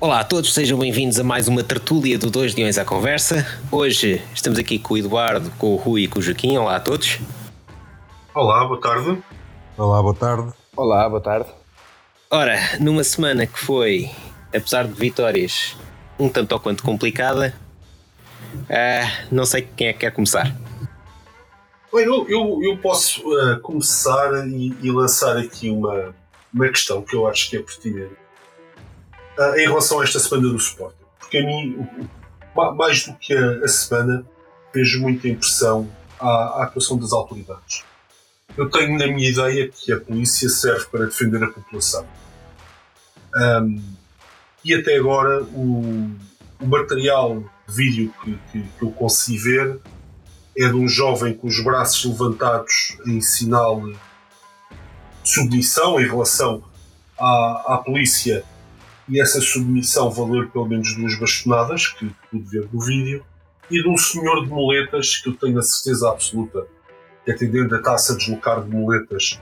Olá a todos, sejam bem-vindos a mais uma tertúlia do Dois Leões à Conversa. Hoje estamos aqui com o Eduardo, com o Rui e com o Joaquim. Olá a todos. Olá, boa tarde. Olá, boa tarde. Olá, boa tarde. Ora, numa semana que foi, apesar de vitórias, um tanto ou quanto complicada, uh, não sei quem é que quer começar. Eu, eu, eu posso uh, começar e, e, lançar aqui uma, uma questão que eu acho que é pertinente uh, em relação a esta semana do Sporting. Porque a mim, mais do que a, a semana, vejo muita impressão à, à atuação das autoridades. Eu tenho na minha ideia que a polícia serve para defender a população. Um, e até agora o, o material de vídeo que, que, que eu consegui ver é de um jovem com os braços levantados em sinal de submissão em relação à, à polícia e essa submissão valer pelo menos duas bastonadas, que pude ver no vídeo, e de um senhor de muletas que eu tenho a certeza absoluta que atendendo a taça deslocar de muletas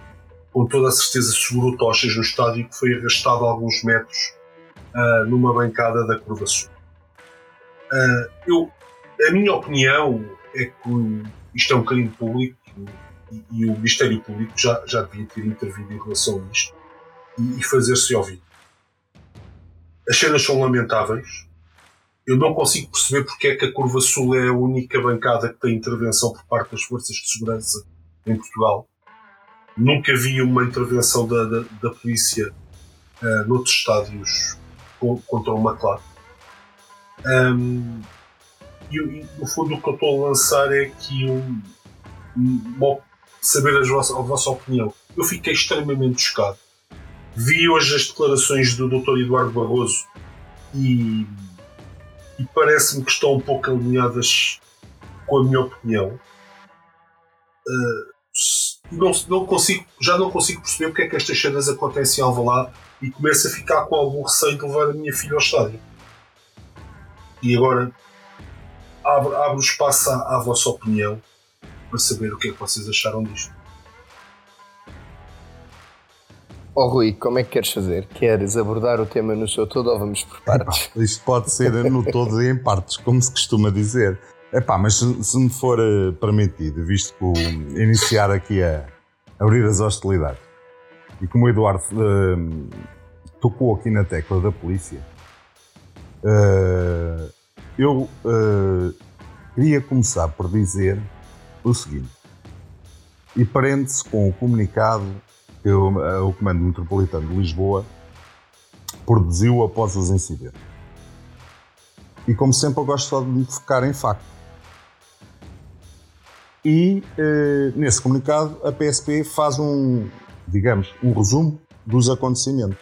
com toda a certeza segurou tochas no estádio que foi arrastado alguns metros uh, numa bancada da Curva Sul. Uh, eu, a minha opinião é que isto é um crime público e, e, o Ministério Público já, já devia ter intervido em relação a isto e, e fazer-se ouvir. As cenas são lamentáveis. Eu não consigo perceber porque é que a Curva Sul é a única bancada que tem intervenção por parte das forças de segurança em Portugal. Nunca vi uma intervenção da, da, da polícia uh, noutros estádios contra uma claque. Um, e, e, no fundo o que eu estou a lançar é aqui um, um, saber a vossa, a vossa opinião. Eu fiquei extremamente chocado. Vi hoje as declarações do Dr. Eduardo Barroso e, e parece-me que estão um pouco alinhadas com a minha opinião. Uh, não, não consigo, já não consigo perceber porque é que estas cenas acontecem em Alvalade e começo a ficar com algum receio de levar a minha filha ao estádio. E agora abro, abro espaço à, à vossa opinião para saber o que é que vocês acharam disto. Oh Rui, como é que queres fazer? Queres abordar o tema no seu todo ou vamos por partes? Isto pode ser no todo e em partes, como se costuma dizer. Epá, mas se, se me for uh, permitido, visto que o, iniciar aqui a abrir as hostilidades, e como o Eduardo uh, tocou aqui na tecla da polícia, uh, eu queria começar por dizer o seguinte, e prende-se com o comunicado que o, o Comando Metropolitano de Lisboa produziu após os incidentes. E como sempre eu gosto só de me focar em factos. E eh, nesse comunicado a PSP faz um, digamos, um resumo dos acontecimentos.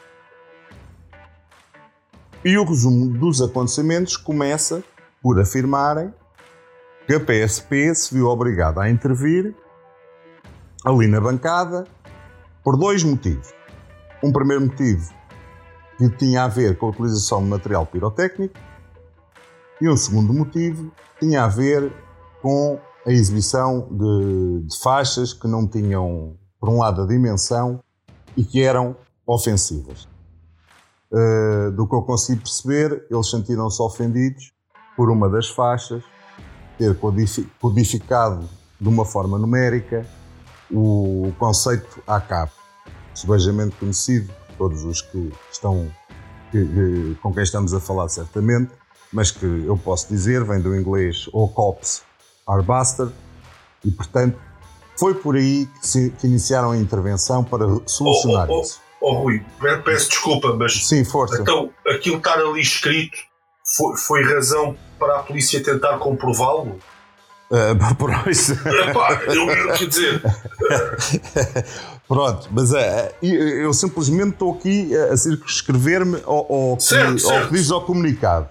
E o resumo dos acontecimentos começa por afirmarem que a PSP se viu obrigada a intervir ali na bancada por dois motivos. Um primeiro motivo que tinha a ver com a utilização de material pirotécnico e um segundo motivo tinha a ver com a exibição de, de faixas que não tinham, por um lado, a dimensão e que eram ofensivas. Uh, do que eu consigo perceber, eles sentiram-se ofendidos por uma das faixas ter codificado de uma forma numérica o conceito ACAP, subejamente conhecido por todos os que estão que, que, com quem estamos a falar certamente, mas que eu posso dizer vem do inglês OCOPS Arbastard, e portanto foi por aí que, se, que iniciaram a intervenção para solucionar oh, oh, isso. Oh, oh, Rui, peço desculpa, mas Sim, força. então aquilo estar ali escrito foi, foi razão para a polícia tentar comprová-lo? Uh, por isso. Epá, eu quero dizer. Pronto, mas uh, eu simplesmente estou aqui a circunscrever-me ao, ao, certo, que, certo. ao que diz ao comunicado.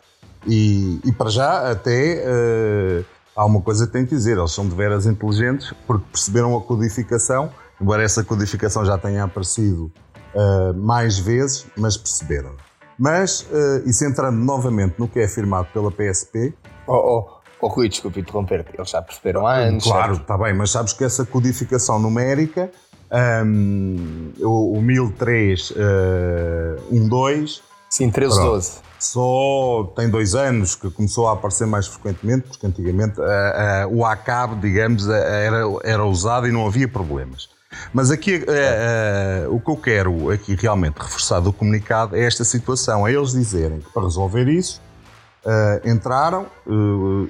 E, e para já, até uh, há uma coisa que tenho que dizer: eles são de veras inteligentes porque perceberam a codificação, embora essa codificação já tenha aparecido mais vezes, mas perceberam. Mas, uh, e centrando novamente no que é afirmado pela PSP. Oh, oh, oh Rui, desculpe interromper-te, eles já perceberam há anos. Claro, está bem, mas sabes que essa codificação numérica, um, o, o 1003 uh, 12. Sim, 1312. só tem dois anos que começou a aparecer mais frequentemente, porque antigamente uh, uh, o ACAB, digamos, era, era usado e não havia problemas. Mas aqui uh, o que eu quero aqui realmente reforçar do comunicado é esta situação, é eles dizerem que para resolver isso entraram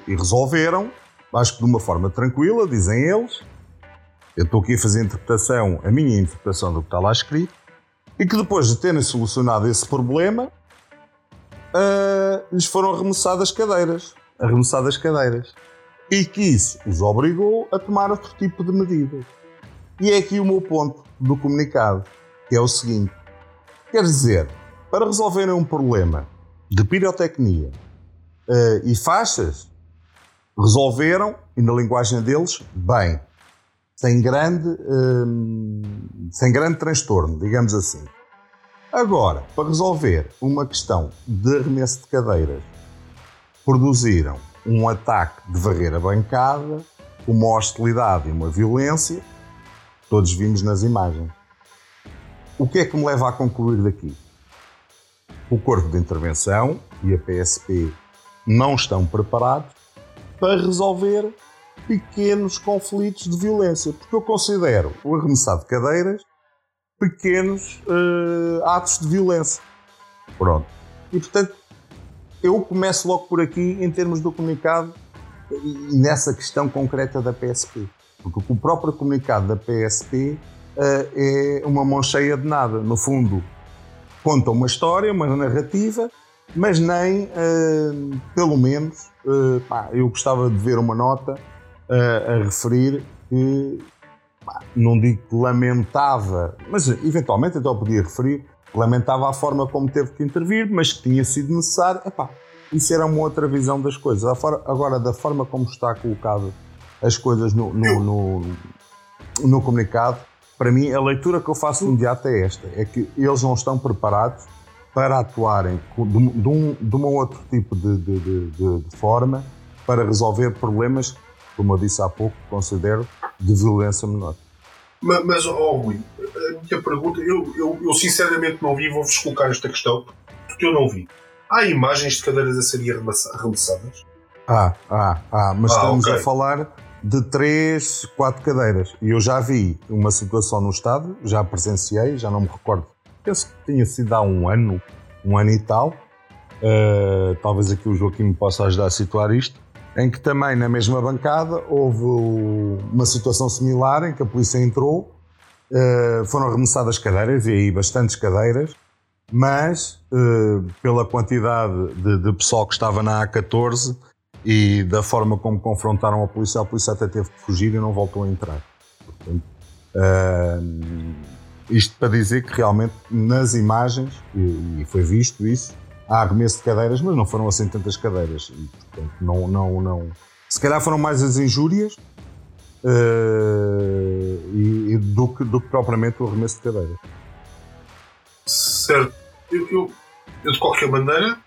e resolveram, acho que de uma forma tranquila, dizem eles. Eu estou aqui a fazer a interpretação, a minha interpretação do que está lá escrito, e que depois de terem solucionado esse problema, uh, lhes foram arremessadas cadeiras. Arremessadas cadeiras. E que isso os obrigou a tomar outro tipo de medidas. E é aqui o meu ponto do comunicado, que é o seguinte: quer dizer, para resolverem um problema de pirotecnia uh, e faixas, resolveram, e na linguagem deles, bem, sem grande, uh, sem grande transtorno, digamos assim. Agora, para resolver uma questão de arremesso de cadeiras, produziram um ataque de varrer a bancada, uma hostilidade e uma violência, todos vimos nas imagens. O que é que me leva a concluir daqui? O Corpo de Intervenção e a PSP não estão preparados para resolver pequenos conflitos de violência, porque eu considero o arremessado de cadeiras pequenos uh, atos de violência. Pronto. E portanto, eu começo logo por aqui em termos do comunicado e nessa questão concreta da PSP. Porque o próprio comunicado da PSP uh, eh, é uma mão cheia de nada. No fundo, conta uma história, uma narrativa, mas nem, uh, pelo menos, uh, pá, eu gostava de ver uma nota a referir que não digo que lamentava, mas eventualmente então podia referir, lamentava a forma como teve que intervir, mas que tinha sido necessário. Epá, isso era uma outra visão das coisas. Agora, da forma como está colocado as coisas no, no, no, no comunicado, para mim a leitura que eu faço imediata é esta: é que eles não estão preparados para atuarem de, de, um, de um outro tipo de, de, de forma para resolver problemas, como eu disse há pouco, considero de violência menor. Mas, mas oh, Rui, a minha pergunta, eu, eu, eu sinceramente não vi, vou-vos colocar esta questão, porque eu não vi. Há imagens de cadeiras a serem arremessadas? Ah, ah, ah, mas ah, estamos okay. a falar de três, quatro cadeiras. E eu já vi uma situação no estádio, já presenciei, já não me recordo. Penso que tinha sido há um ano, um ano e tal. Uh, talvez aqui o Joaquim me possa ajudar a situar isto em que também na mesma bancada houve uma situação similar em que a polícia entrou, uh, foram arremessadas cadeiras, e aí bastantes cadeiras, mas uh, pela quantidade de, de, pessoal que estava na A14 e da forma como confrontaram a polícia, a polícia até teve que fugir e não voltou a entrar. Portanto, isto para dizer que realmente nas imagens, e, foi visto isso, há arremesso de cadeiras, mas não foram assim tantas cadeiras. E, portanto, não, não, não. Se calhar foram mais as injúrias uh, e, e do, que, do que propriamente o arremesso de cadeiras. Certo. Eu, eu, eu, de qualquer maneira,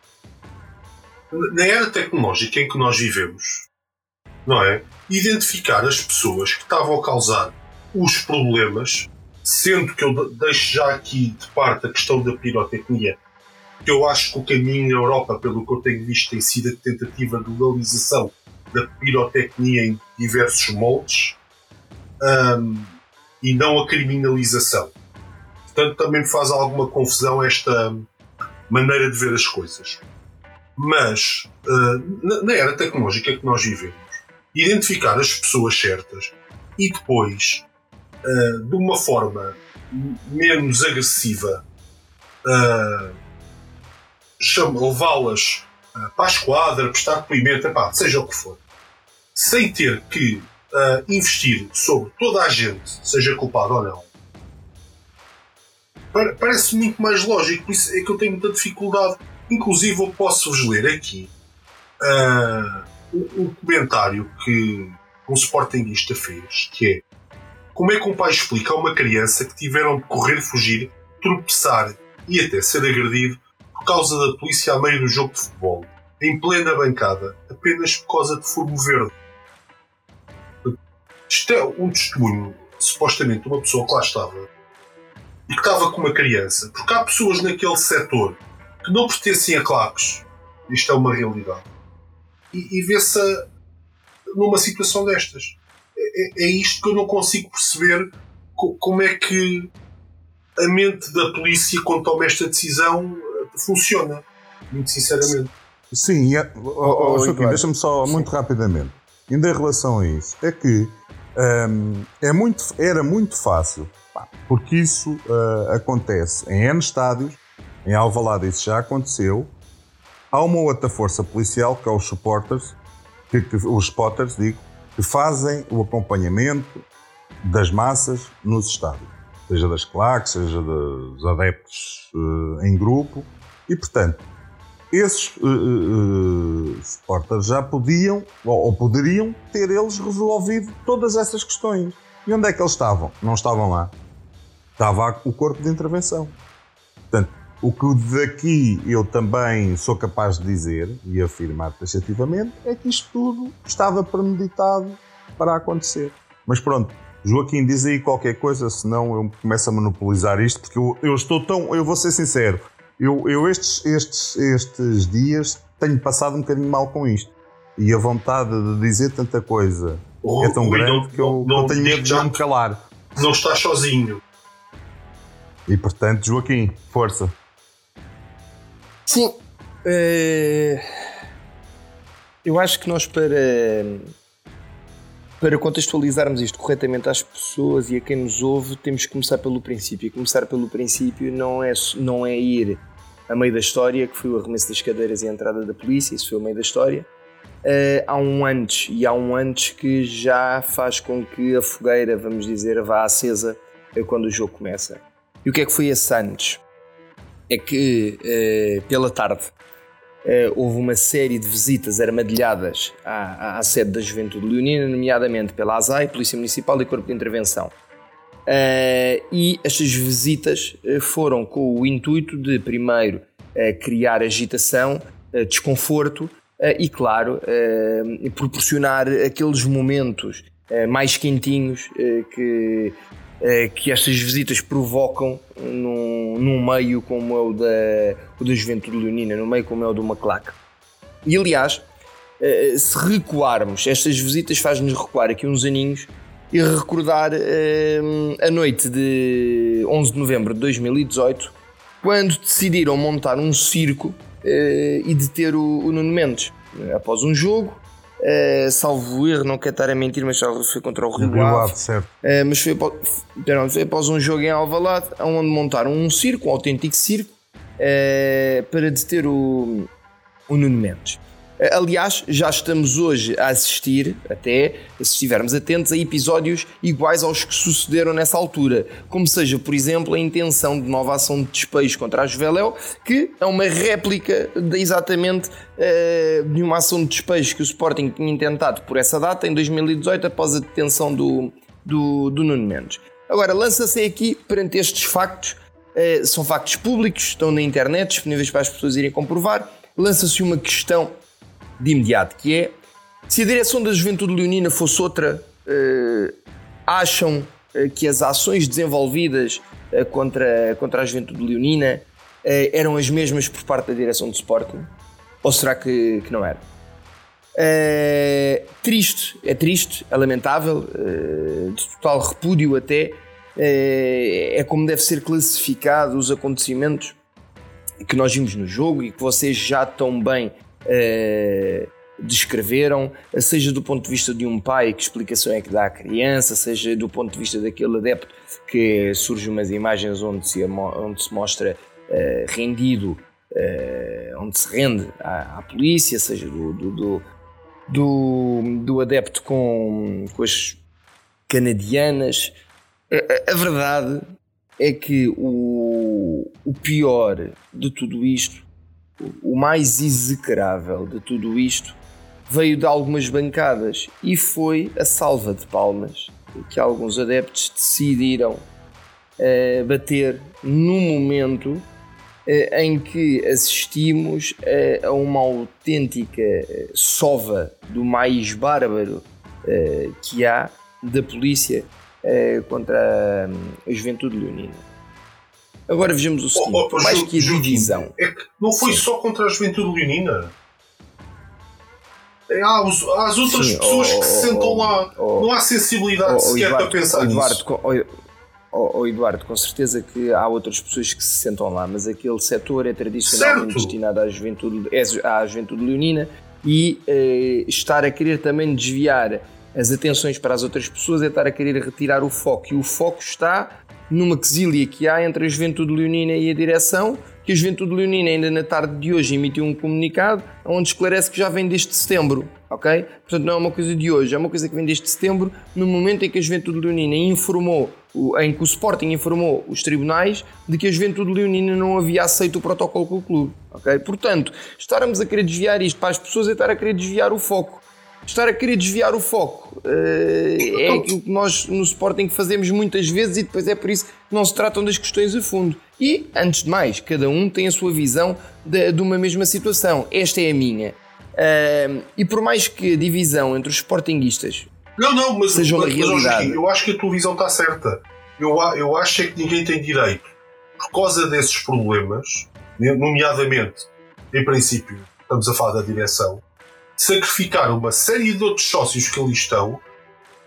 na era tecnológica em que nós vivemos, não é? Identificar as pessoas que estavam a causar os problemas, sendo que eu deixo já aqui de parte a questão da pirotecnia que eu acho que o caminho na Europa, pelo que eu tenho visto, tem sido a tentativa de legalização da pirotecnia em diversos moldes um, e não a criminalização. Portanto, também me faz alguma confusão esta maneira de ver as coisas. Mas, uh, na, na era tecnológica que nós vivemos, identificar as pessoas certas e depois, uh, de uma forma menos agressiva, uh, levá-las uh, para a esquadra, prestar depoimento, epá, seja o que for, sem ter que investir sobre toda a gente, seja culpado ou não, parece muito mais lógico. Por isso é que eu tenho muita dificuldade. Inclusive, eu posso-vos ler aqui uh, um, um comentário que um Sportingista fez, que é como é que um pai explica a uma criança que tiveram de correr, fugir, tropeçar e até ser agredido por causa da polícia a meio do jogo de futebol, em plena bancada, apenas por causa de fumo verde. Isto é um testemunho, supostamente, de uma pessoa que lá estava e que estava com uma criança, porque há pessoas naquele setor que não pertencem a claques. Isto é uma realidade. E, e vê-se numa situação destas. É, é, isto que eu não consigo perceber co, como é que a mente da polícia, quando toma esta decisão, funciona. Muito sinceramente. Sim, é, oh, oh, Joaquim, deixa-me só Sim. muito rapidamente. Ainda em relação a isso, é que um, é muito, era muito fácil, porque isso uh, acontece em N estádios, em Alvalade isso já aconteceu. Há uma outra força policial, que é os supporters, que, que, os spotters, digo, que fazem o acompanhamento das massas nos estádios, seja das claques, seja dos adeptos uh, em grupo, e portanto, esses uh, uh, já podiam ou, ou, poderiam ter eles resolvido todas essas questões. E onde é que eles estavam? Não estavam lá. Estava o corpo de intervenção. Portanto, o que daqui eu também sou capaz de dizer e afirmar taxativamente é que isto tudo estava premeditado para acontecer. Mas pronto, Joaquim, diz aí qualquer coisa, senão eu começo a monopolizar isto, porque eu, eu estou tão. Eu vou ser sincero, eu, eu estes, estes, estes dias tenho passado um bocadinho mal com isto. E a vontade de dizer tanta coisa oh, é tão grande não, que eu, não, tenho medo de não me calar. Não estás sozinho. E portanto, Joaquim, força. Sim. Uh, eu acho que nós para, para contextualizarmos isto corretamente às pessoas e a quem nos ouve, temos que começar pelo princípio. E começar pelo princípio não é, não é ir a meio da história, que foi o arremesso das cadeiras e a entrada da polícia, isso foi o meio da história. Uh, há um antes, e há um antes que já faz com que a fogueira, vamos dizer, vá acesa quando o jogo começa. E o que é que foi esse antes? É que uh, pela tarde uh, houve uma série de visitas armadilhadas à, à, sede da Juventude Leonina, nomeadamente pela ASAI, Polícia Municipal e Corpo de Intervenção. Uh, e estas visitas foram com o intuito de, primeiro, criar agitação, desconforto e, claro, proporcionar aqueles momentos mais quentinhos que que estas visitas provocam num, num meio como é o da, o da Juventude Leonina, num meio como é o do Maclac. E aliás, eh, se recuarmos, estas visitas fazem-nos recuar aqui uns aninhos e recordar eh, a noite de 11 de novembro de 2018, quando decidiram montar um circo e deter o, o Nuno Mendes. Após um jogo, Uh, salvo erro, não quero estar a mentir, mas foi contra o Rio Ave. certo. Uh, mas foi, perdão, foi após um jogo em Alvalade, onde montaram um circo, um autêntico circo, uh, para deter o, o Nuno Mendes. Aliás, já estamos hoje a assistir, até se estivermos atentos, a episódios iguais aos que sucederam nessa altura, como seja, por exemplo, a intenção de nova ação de despejo contra a Juveléu, que é uma réplica de exatamente uh, de uma ação de despejo que o Sporting tinha intentado por essa data, em 2018, após a detenção do, do, do Nuno Mendes. Agora, lança-se aqui perante estes factos, uh, são factos públicos, estão na internet, disponíveis para as pessoas irem comprovar, lança-se uma questão de imediato, que é se a direção da Juventude Leonina fosse outra, uh, acham uh, que as ações desenvolvidas uh, contra, contra a Juventude Leonina eram as mesmas por parte da direção do Sporting? Ou será que, que não era? triste, é triste, é lamentável, de total repúdio até, é como deve ser classificado os acontecimentos que nós vimos no jogo e que vocês já tão bem uh, descreveram, seja do ponto de vista de um pai, que explicação é que dá à criança, seja do ponto de vista daquele adepto que surgem umas imagens onde se, onde se mostra uh, rendido, uh, onde se rende à, à polícia, seja do, do, do, do, do adepto com, com as canadianas. A, a verdade é que o, o pior de tudo isto o mais execrável de tudo isto veio de algumas bancadas e foi a salva de palmas que alguns adeptos decidiram uh, bater no momento uh, em que assistimos uh, a uma autêntica sova do mais bárbaro que há da polícia contra a juventude leonina. Agora vejamos o seguinte: Oh, oh, mais Ju- que a divisão. É que não foi Sim. só contra a juventude leonina. É, há, os- há as outras Sim, pessoas oh, que se oh, sentam oh, lá. oh, não há sensibilidade Oh, oh, sequer Eduardo, para pensar oh, Eduardo, nisso. oh, oh, oh, Eduardo, com certeza que há outras pessoas que se sentam lá, mas aquele setor é tradicionalmente Certo. destinado à juventude, é, à juventude leonina e eh, estar a querer também desviar as atenções para as outras pessoas é estar a querer retirar o foco. E o foco está numa quesilha que há entre a juventude leonina e a direção, que a juventude leonina ainda na tarde de hoje emitiu um comunicado onde esclarece que já vem desde setembro, ok? Portanto, não é uma coisa de hoje, é uma coisa que vem desde setembro, no momento em que a juventude leonina informou, em que o Sporting informou os tribunais de que a juventude leonina não havia aceito o protocolo com o clube, ok? Portanto, estarmos a querer desviar isto para as pessoas é estar a querer desviar o foco. Estar a querer desviar o foco eh, é aquilo que nós no Sporting fazemos muitas vezes e depois é por isso que não se tratam das questões a fundo. E, antes de mais, cada um tem a sua visão de, uma mesma situação. Esta é a minha. E por mais que a divisão entre os Sportinguistas Não, não, mas, seja uma mas, mas, realidade. Joaquim, eu acho que a tua visão está certa. Eu, eu acho é que ninguém tem direito, por causa desses problemas, nomeadamente, em princípio, estamos a falar da direção, sacrificar uma série de outros sócios que ali estão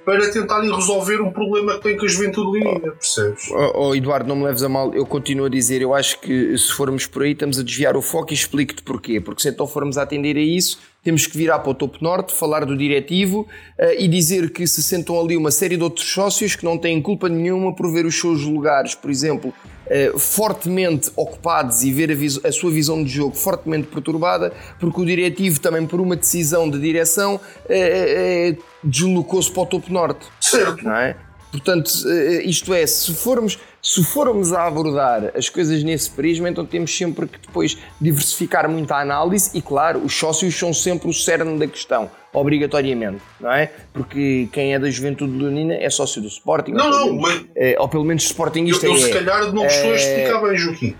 para tentarem resolver um problema que tem com a juventude leonina, percebes? Oh, oh, Eduardo, não me leves a mal, eu continuo a dizer, eu acho que se formos por aí estamos a desviar o foco e explico-te porquê. Porque se então formos a atender a isso, temos que virar para o topo norte, falar do diretivo eh, e dizer que se sentam ali uma série de outros sócios que não têm culpa nenhuma por ver os seus lugares, por exemplo, eh, fortemente ocupados e ver a, a sua visão de jogo fortemente perturbada, porque o diretivo também por uma decisão de direção eh, deslocou-se para o topo norte Certo. não é? Portanto, eh, isto é, se formos, se formos a abordar as coisas nesse prisma, então temos sempre que depois diversificar muito a análise e, claro, os sócios são sempre o cerne da questão, obrigatoriamente, não é? Porque quem é da juventude leonina é sócio do Sporting, Não, não, menos, mas eh, ou pelo menos eu, Sportingista eu é. se calhar não estou a É, explicar bem, Joaquim.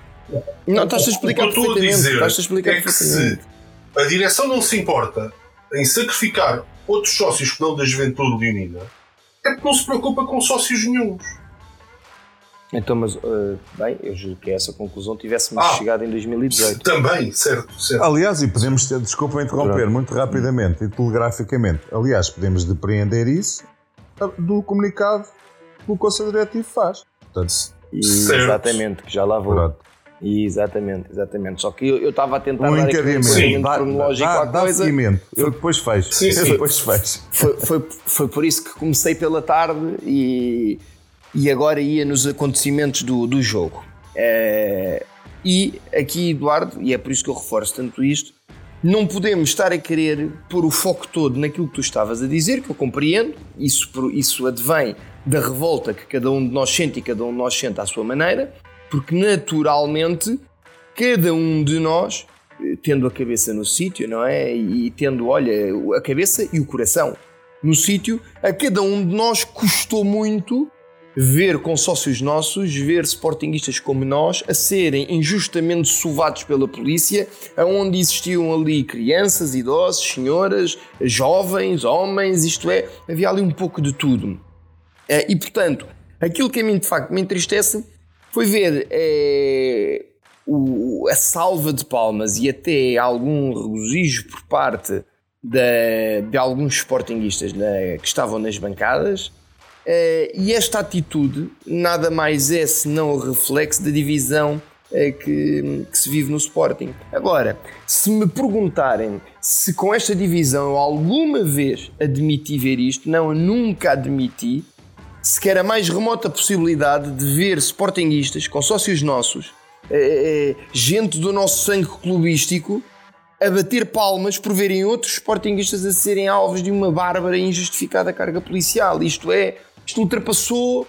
Não, estás a O que explicar eu estou a dizer Estás a explicar é que se a direção não se importa em sacrificar outros sócios que não da juventude leonina, é porque não se preocupa com sócios nenhums. Então, mas, eh, bem, eu julgo que a essa conclusão tivéssemos Ah. chegado em 2018. Também, certo, certo. Aliás, e podemos ter, desculpa interromper, Pronto. muito rapidamente e telegraficamente. Aliás, podemos depreender isso do comunicado que o Conselho Diretivo faz. Portanto, E, Certo. exatamente, que já lá vou. pronto. Exatamente, exatamente. Só que eu eu estava a tentar um dar um encadeamento. encadeamento Dá, cronológico dá, à dá coisa. seguimento. Eu depois fecho. Sim, sim. depois fecho. Foi, foi, foi por isso que comecei pela tarde e, e agora ia nos acontecimentos do, do jogo. Eh, e aqui, Eduardo, e é por isso que eu reforço tanto isto, não podemos estar a querer pôr o foco todo naquilo que tu estavas a dizer, que eu compreendo, isso, por- isso advém da revolta que cada um de nós sente e cada um de nós sente à sua maneira, porque naturalmente cada um de nós, eh, tendo a cabeça no sítio, não é? E tendo, olha, a cabeça e o coração no sítio, a cada um de nós custou muito ver com sócios nossos, ver sportinguistas como nós, a serem injustamente sovados pela polícia, aonde existiam ali crianças, idosos, senhoras, jovens, homens, isto é, havia ali um pouco de tudo. Eh, E portanto, aquilo que a mim de facto me entristece foi ver eh, o- a salva de palmas e até algum regozijo por parte de alguns sportinguistas que estavam nas bancadas. Eh, e esta atitude nada mais é senão o reflexo da divisão eh, que, que se vive no Sporting. Agora, se me perguntarem se com esta divisão eu alguma vez admiti ver isto, não, eu nunca admiti sequer a mais remota possibilidade de ver sportinguistas com sócios nossos, eh, eh, gente do nosso sangue clubístico, a bater palmas por verem outros sportinguistas a serem alvos de uma bárbara e injustificada carga policial. Isto é, isto ultrapassou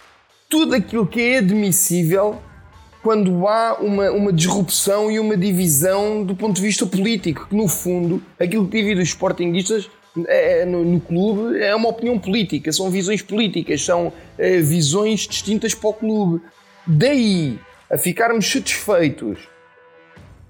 tudo aquilo que é admissível quando há uma, uma disrupção e uma divisão do ponto de vista político, que no fundo aquilo que divide os sportinguistas é, no, no clube é uma opinião política, são visões políticas, são eh, visões distintas para o clube. Daí a ficarmos satisfeitos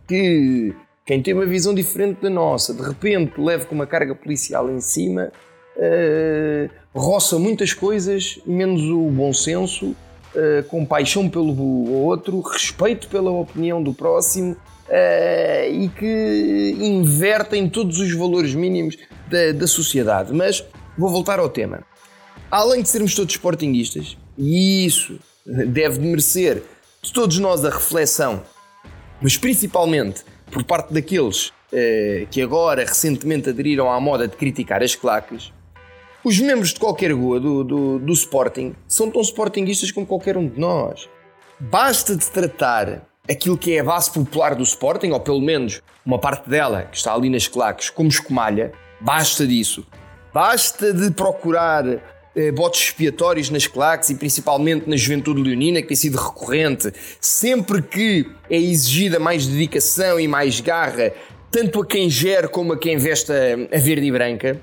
que quem tem uma visão diferente da nossa de repente leve com uma carga policial em cima, eh, roça muitas coisas, menos o bom senso uh, com paixão pelo outro, respeito pela opinião do próximo uh, e que invertem todos os valores mínimos da, da sociedade. Mas vou voltar ao tema. Além de sermos todos sportinguistas, e isso deve merecer de todos nós a reflexão, mas principalmente por parte daqueles uh, que agora recentemente aderiram à moda de criticar as claques, os membros de qualquer rua do, do, do Sporting são tão sportinguistas como qualquer um de nós. Basta de tratar aquilo que é a base popular do Sporting, ou pelo menos uma parte dela que está ali nas claques, como escumalha, basta disso. Basta de procurar eh, botes expiatórios nas claques e principalmente na juventude leonina, que tem sido recorrente, sempre que é exigida mais dedicação e mais garra, tanto a quem gera como a quem veste a, verde e branca.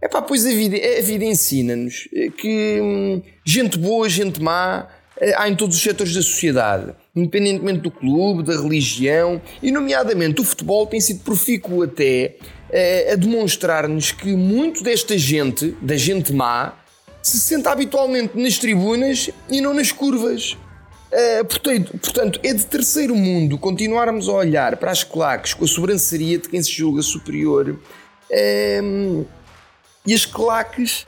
É pá, pois a vida, a vida ensina-nos que hum, gente boa, gente má, eh, há em todos os setores da sociedade, independentemente do clube, da religião, e nomeadamente o futebol tem sido profícuo até eh, a demonstrar-nos que muito desta gente, da gente má, se senta habitualmente nas tribunas e não nas curvas. Uh, portanto, portanto, é de terceiro mundo continuarmos a olhar para as claques com a sobranceria de quem se julga superior. Uh, e as claques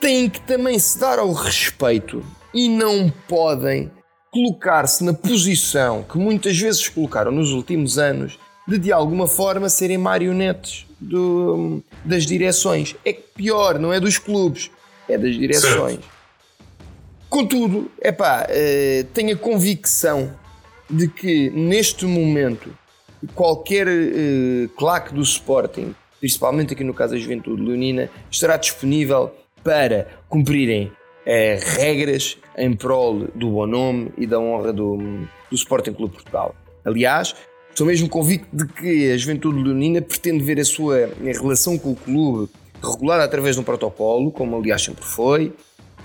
têm que também se dar ao respeito e não podem colocar-se na posição que muitas vezes colocaram nos últimos anos de de alguma forma serem marionetes do, das direções. É pior, não é dos clubes, é das direções. Certo. Contudo, epá, uh, tenho a convicção de que neste momento qualquer uh, claque do Sporting principalmente aqui no caso da Juventude Leonina, estará disponível para cumprirem eh, regras em prol do bom nome e da honra do, do Sporting Clube Portugal. Aliás, estou mesmo convicto de que a Juventude Leonina pretende ver a sua relação com o clube regulada através de um protocolo, como aliás sempre foi,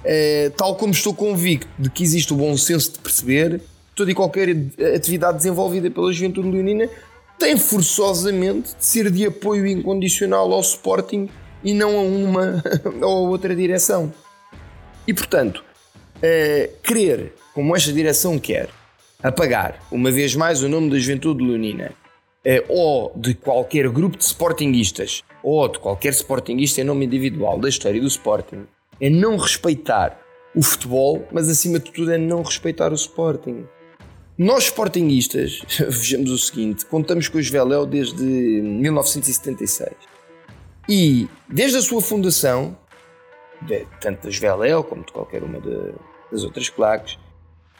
eh, tal como estou convicto de que existe o bom senso de perceber toda e qualquer atividade desenvolvida pela Juventude Leonina tem forçosamente de ser de apoio incondicional ao Sporting e não a uma ou a outra direção. E portanto, uh, querer, como esta direção quer, apagar uma vez mais o nome da Juventude Leonina uh, ou de qualquer grupo de Sportingistas ou de qualquer Sportingista em nome individual da história do Sporting é não respeitar o futebol, mas acima de tudo é não respeitar o Sporting. Nós, Sportingistas, vejamos o seguinte: contamos com o Veléu desde 1976. E desde a sua fundação, de, tanto da Veléu como de qualquer uma de, das outras claques,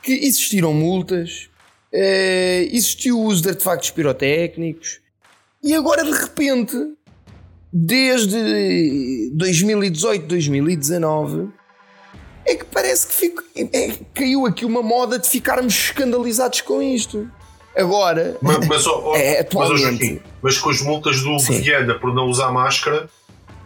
que existiram multas, eh, existiu o uso de artefactos pirotécnicos, e agora de repente, desde 2018, 2019, é que parece que fico, é, caiu aqui uma moda de ficarmos escandalizados com isto. Agora, mas, mas, oh, é, atualmente, mas, mas com as multas do Viana por não usar máscara,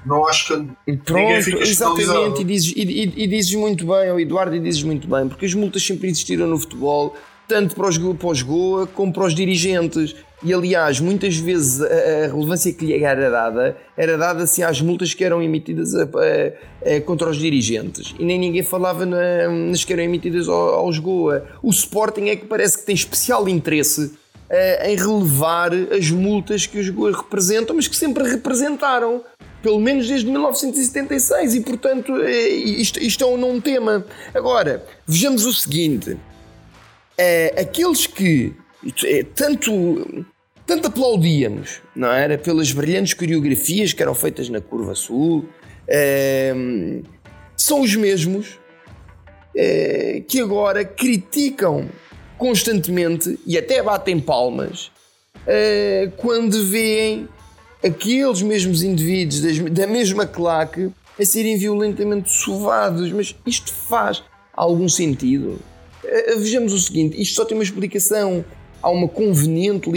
não acho que Pronto, exatamente, e dizes, e, e, e dizes muito bem, o Eduardo, e dizes muito bem, porque as multas sempre existiram no futebol, tanto para os, para os Goa como para os dirigentes. E aliás, muitas vezes a, a, relevância que lhe era dada era dada assim às multas que eram emitidas a, a, contra os dirigentes e nem ninguém falava na, nas que eram emitidas aos Goa. O Sporting é que parece que tem especial interesse em relevar as multas que os Goa representam, mas que sempre representaram. Pelo menos desde 1976, e portanto é, isto, isto é um, tema. Agora, vejamos o seguinte: é, aqueles que é, tanto tanto aplaudíamos, não era? Pelas brilhantes coreografias que eram feitas na Curva Sul. Ehm, são os mesmos eh, que agora criticam constantemente e até batem palmas eh, quando veem aqueles mesmos indivíduos da mesma claque a serem violentamente sovados. Mas isto faz algum sentido? Eh, vejamos o seguinte: isto só tem uma explicação há uma conveniente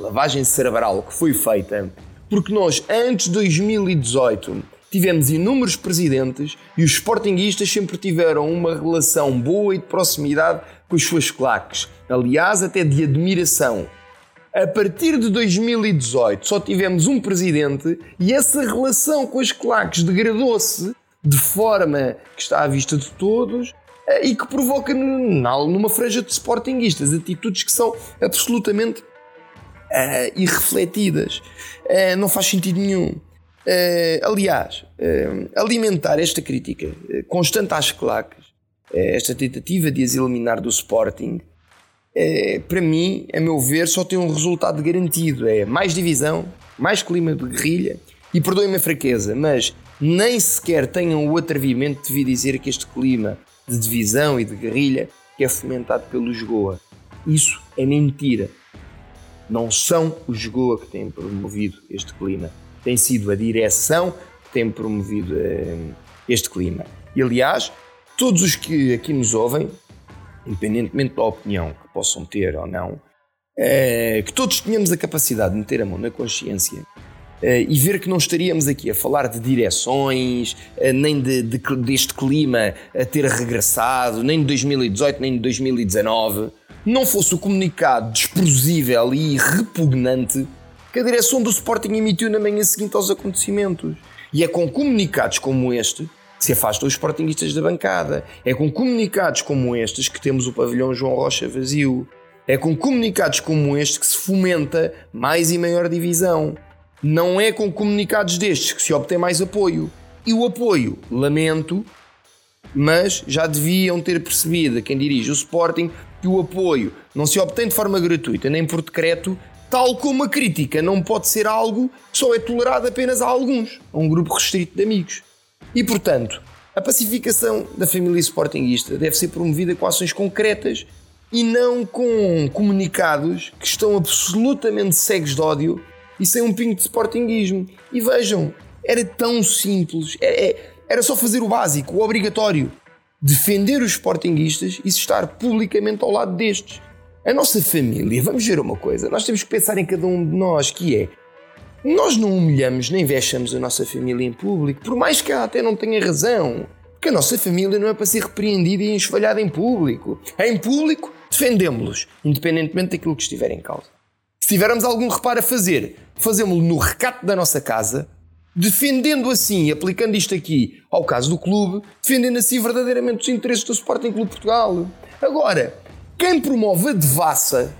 lavagem cerebral que foi feita, porque nós, antes de 2018, tivemos inúmeros presidentes e os sportinguistas sempre tiveram uma relação boa e de proximidade com as suas claques, aliás, até de admiração. A partir de 2018 só tivemos um presidente e essa relação com as claques degradou-se de forma que está à vista de todos uh, e que provoca numa franja de sportinguistas atitudes que são absolutamente uh, irrefletidas. não faz sentido nenhum. aliás, alimentar esta crítica constante às claques, esta tentativa de as eliminar do Sporting, para mim, a meu ver, só tem um resultado garantido: é mais divisão, mais clima de guerrilha. E perdoem-me a fraqueza, mas nem sequer tenham o atrevimento de vir dizer que este clima de divisão e de guerrilha que é fomentado pelo Lisboa. Isso é mentira. Não são os Goa que têm promovido este clima. Tem sido a direção que tem promovido eh, este clima. E aliás, todos os que aqui nos ouvem, independentemente da opinião que possam ter ou não, eh, que todos tenhamos a capacidade de meter a mão na consciência Uh, e ver que não estaríamos aqui a falar de direções, uh, nem de, de, deste clima a ter regressado, nem de 2018, nem de 2019, não fosse o comunicado desprezível e repugnante que a direção do Sporting emitiu na manhã seguinte aos acontecimentos. E é com comunicados como este se afastam os Sportingistas da bancada. É com comunicados como estes que temos o pavilhão João Rocha vazio. É com comunicados como este que se fomenta mais e maior divisão. Não é com comunicados destes que se obtém mais apoio. E o apoio, lamento, mas já deviam ter percebido quem dirige o Sporting que o apoio não se obtém de forma gratuita nem por decreto, tal como a crítica não pode ser algo que só é tolerado apenas a alguns, a um grupo restrito de amigos. E portanto, a pacificação da família sportinguista deve ser promovida com ações concretas e não com comunicados que estão absolutamente cegos de ódio e sem um pingo de sportinguismo. E vejam, era tão simples, era, é, é, era só fazer o básico, o obrigatório. Defender os sportinguistas e estar publicamente ao lado destes. A nossa família, vamos ver uma coisa, nós temos que pensar em cada um de nós, que é nós não humilhamos nem vexamos a nossa família em público, por mais que ela até não tenha razão. Porque a nossa família não é para ser repreendida e enxovalhada em público. Em público, defendemos-los, independentemente daquilo que estiver em causa. Se tivermos algum reparo a fazer, fazemos-lo no recato da nossa casa, defendendo assim, aplicando isto aqui ao caso do clube, defendendo assim verdadeiramente os interesses do Sporting Clube Portugal. Agora, quem promove a devassa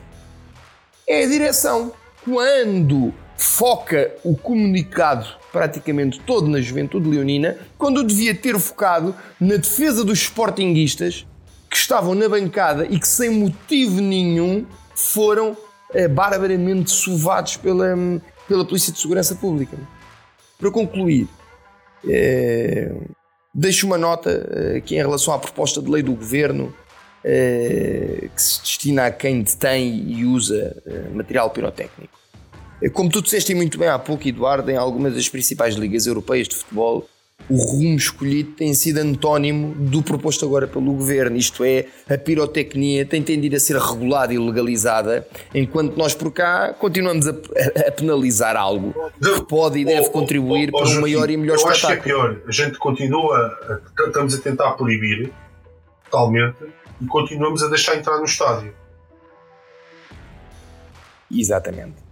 é a direção. Quando foca o comunicado praticamente todo na juventude leonina, quando devia ter focado na defesa dos sportinguistas que estavam na bancada e que sem motivo nenhum foram é, barbaramente sovados pela, pela Polícia de Segurança Pública. Para concluir, é, deixo uma nota aqui em relação à proposta de lei do Governo que se destina a quem detém e usa material pirotécnico. Como tu disseste muito bem há pouco, Eduardo, em algumas das principais ligas europeias de futebol, o rumo escolhido tem sido antónimo do proposto agora pelo governo, isto é, a pirotecnia tem tendido a ser regulada e legalizada, enquanto nós por cá continuamos a, a penalizar algo que pode e deve contribuir para um maior e melhor eu espetáculo. Acho que é pior, a gente continua, a, estamos a tentar proibir totalmente e continuamos a deixar entrar no estádio. Exatamente.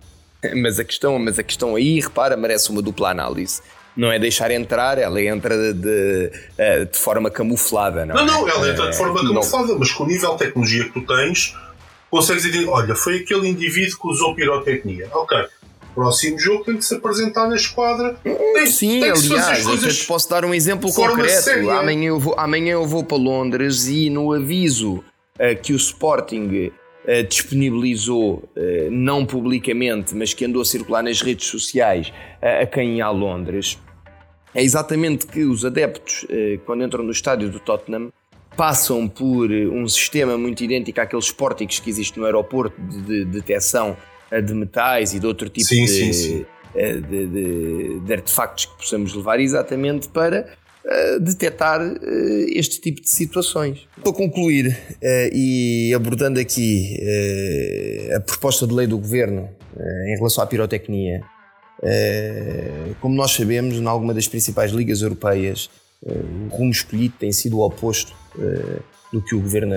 Mas a questão, mas a questão aí, repara, merece uma dupla análise não é deixar entrar, ela entra de, de, eh, forma camuflada. Não, não, é? não ela entra de forma camuflada, não. mas com o nível de tecnologia que tu tens, consegues dizer: olha, foi aquele indivíduo que usou pirotecnia. Ok. Próximo jogo tem que se apresentar na esquadra. Tem, Sim, tem aliás, eu te posso dar um exemplo concreto. Amanhã eu, vou, amanhã eu vou para Londres e no aviso uh, que o Sporting uh, disponibilizou, uh, não publicamente, mas que andou a circular nas redes sociais a quem ia a Londres, é exatamente que os adeptos, eh, quando entram no estádio do Tottenham, passam por eh, um sistema muito idêntico àqueles pórticos que existe no aeroporto de detecção eh, de metais e de outro tipo sim, de, sim, sim. De, de, de, artefactos que possamos levar exatamente para uh, detectar uh, este tipo de situações. Para concluir uh, e abordando aqui a proposta de lei do governo em relação à pirotecnia, como nós sabemos, em alguma das principais ligas europeias, o rumo escolhido tem sido o oposto do que o governo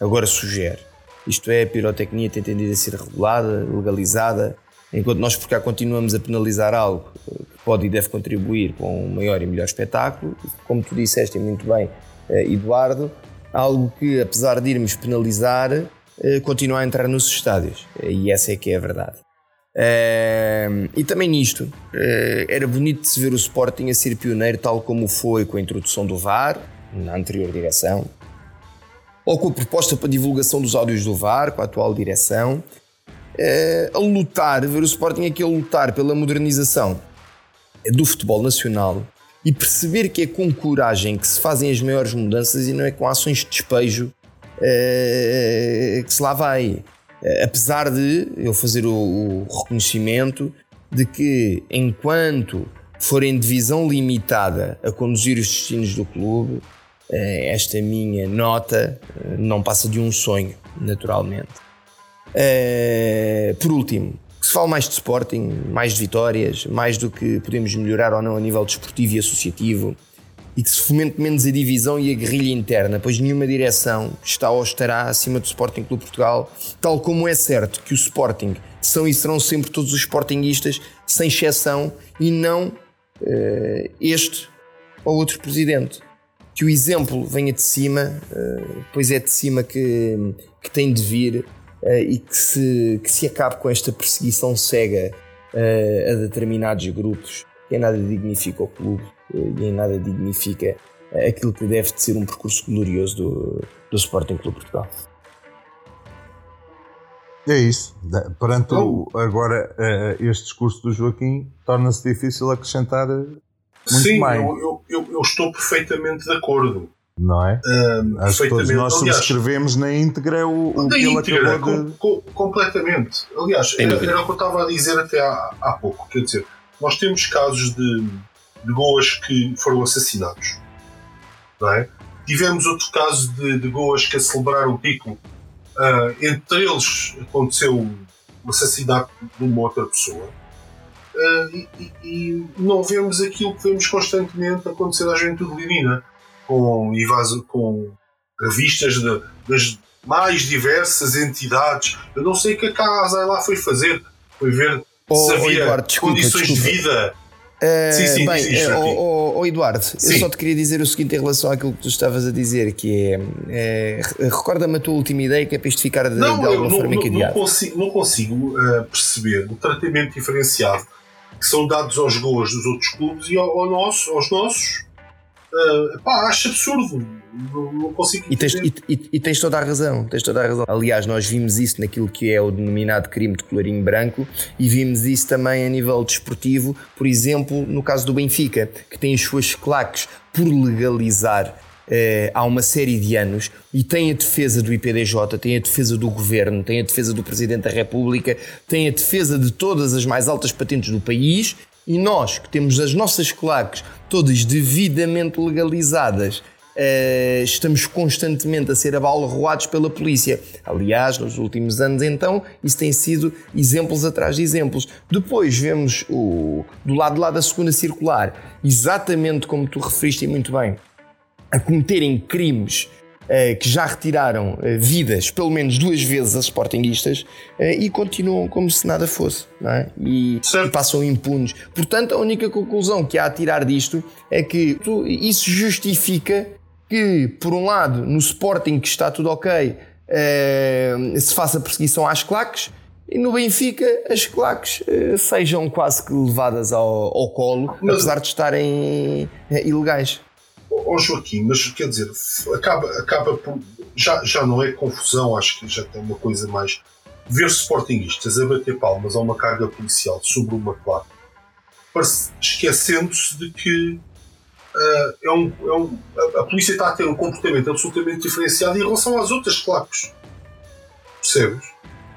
agora sugere. Isto é, a pirotecnia tem tendido a ser regulada, legalizada, enquanto nós por cá continuamos a penalizar algo que pode e deve contribuir com um maior e melhor espetáculo. Como tu disseste muito bem, Eduardo, algo que, apesar de irmos penalizar, uh, continua a entrar nos estádios. E essa é que é a verdade. Uh, e também nisto, era bonito de se ver o Sporting a ser pioneiro, tal como foi com a introdução do VAR, na anterior direção, ou com a proposta para divulgação dos áudios do VAR, com a atual direção, a lutar, ver o Sporting aqui a lutar pela modernização do futebol nacional e perceber que é com coragem que se fazem as maiores mudanças e não é com ações de despejo que se lá vai. Eh, apesar de eu fazer o, reconhecimento de que enquanto for em divisão limitada a conduzir os destinos do clube, eh, esta minha nota eh, não passa de um sonho, naturalmente. Por último, que se fala mais de Sporting, mais de vitórias, mais do que podemos melhorar ou não a nível desportivo e associativo, e que se fomente menos a divisão e a guerrilha interna, pois nenhuma direção está ou estará acima do Sporting Clube Portugal, tal como é certo que o Sporting são e serão sempre todos os Sportingistas, sem exceção, e não uh, este ou outro presidente. Que o exemplo venha de cima, uh, pois é de cima que, que tem de vir uh, e que se, que se acabe com esta perseguição cega a determinados grupos, que é nada dignifica o clube e em nada dignifica aquilo que deve de ser um percurso glorioso do, do Sporting Clube Portugal. É isso. Perante o, agora uh, este discurso do Joaquim, torna-se difícil acrescentar muito Sim, mais. Sim, eu, eu, eu, estou perfeitamente de acordo. Não é? Um, Acho que todos nós Aliás, subscrevemos na íntegra o, o que ele íntegra, acabou de... Com, completamente. Aliás, era, era, o que eu estava a dizer até há, há pouco. Quer dizer, nós temos casos de de Goas que foram assassinados. É? Tivemos outro caso de, de Goas que a celebrar o pico. Uh, entre eles aconteceu o assassinato de uma outra pessoa. Uh, e, e, não vemos aquilo que vemos constantemente acontecer à juventude leonina, com, com revistas de, das mais diversas entidades. Eu não sei o que a Casa lá foi fazer. Foi ver oh, se havia oh, Eduardo, desculpa, condições desculpa. de vida Uh, sim, sim, bem, uh, oh, oh, Eduardo, sim. eu só te queria dizer o seguinte em relação àquilo que tu estavas a dizer, que é, é recorda-me a tua última ideia que é para isto ficar de, não, de alguma não, forma não, não consigo, não consigo uh, perceber o tratamento diferenciado que são dados aos gols dos outros clubes e ao, ao nosso, aos nossos Uh, pá, acho absurdo. Não, não consigo. E tens, e, e, e tens, toda a razão. Tens toda a razão. Aliás, nós vimos isso naquilo que é o denominado crime de colorinho branco e vimos isso também a nível desportivo, por exemplo, no caso do Benfica, que tem as suas claques por legalizar eh, há uma série de anos e tem a defesa do IPDJ, tem a defesa do governo, tem a defesa do Presidente da República, tem a defesa de todas as mais altas patentes do país e nós, que temos as nossas claques todas devidamente legalizadas, uh, estamos constantemente a ser abalroados pela polícia. Aliás, nos últimos anos, então, isso tem sido exemplos atrás de exemplos. Depois vemos o, do lado lá da segunda circular, exatamente como tu referiste muito bem, a cometerem crimes eh, que já retiraram eh, vidas pelo menos duas vezes a sportinguistas eh, e continuam como se nada fosse é? e, e, passam impunes. Portanto, a única conclusão que há a tirar disto é que isso justifica que, por um lado, no Sporting que está tudo ok, se faça perseguição às claques e no Benfica as claques sejam quase que levadas ao, ao colo, Mas... apesar de estarem ilegais. Ó Joaquim, mas quer dizer, acaba, acaba por. Já, já não é confusão, acho que já tem uma coisa mais. Ver sportinguistas a bater palmas a uma carga policial sobre uma placa, esquecendo-se de que uh, é um, é um, a, a, polícia está a ter um comportamento absolutamente diferenciado em relação às outras claques. Percebes?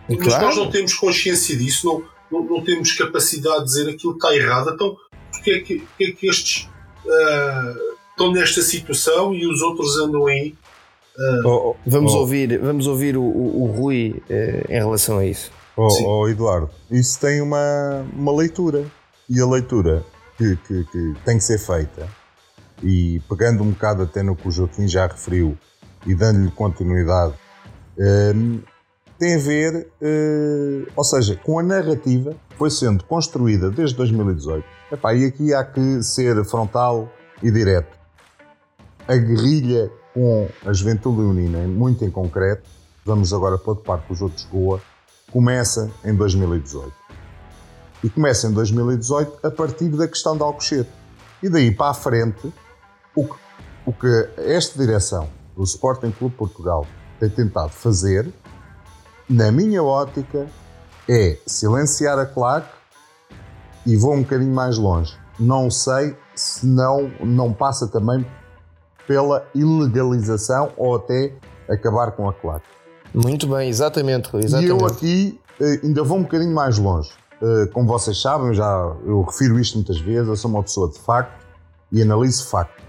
Claro. Mas nós não temos consciência disso, não, não, não, temos capacidade de dizer aquilo que está errado. Então, porque é que, porque é que estes. Uh, estão nesta situação e os outros andam aí. Uh, oh, oh, vamos, oh. Ouvir, vamos ouvir o, o, o Rui uh, em relação a isso. Oh, oh, Eduardo, isso tem uma, uma leitura. E a leitura que, que, que, tem que ser feita, e pegando um bocado até no que o Joaquim já referiu e dando-lhe continuidade, um, tem a ver, uh, ou seja, com a narrativa que foi sendo construída desde 2018. Epá, e aqui há que ser frontal e direto a guerrilha com a Juventude Leonina, muito em concreto, vamos agora pôr de parte os outros Goa, começa em 2018. E começa em 2018 a partir da questão de Alcochete. E daí para a frente, o que, o que esta direção do Sporting Clube Portugal tem tentado fazer, na minha ótica, é silenciar a claque e vou um bocadinho mais longe. Não sei se não, não passa também pela ilegalização ou até acabar com a claque. Muito bem, exatamente, exatamente. E eu aqui eh, ainda vou um bocadinho mais longe. Eh, como vocês sabem, já eu refiro isto muitas vezes, eu sou uma pessoa de facto e analiso facto.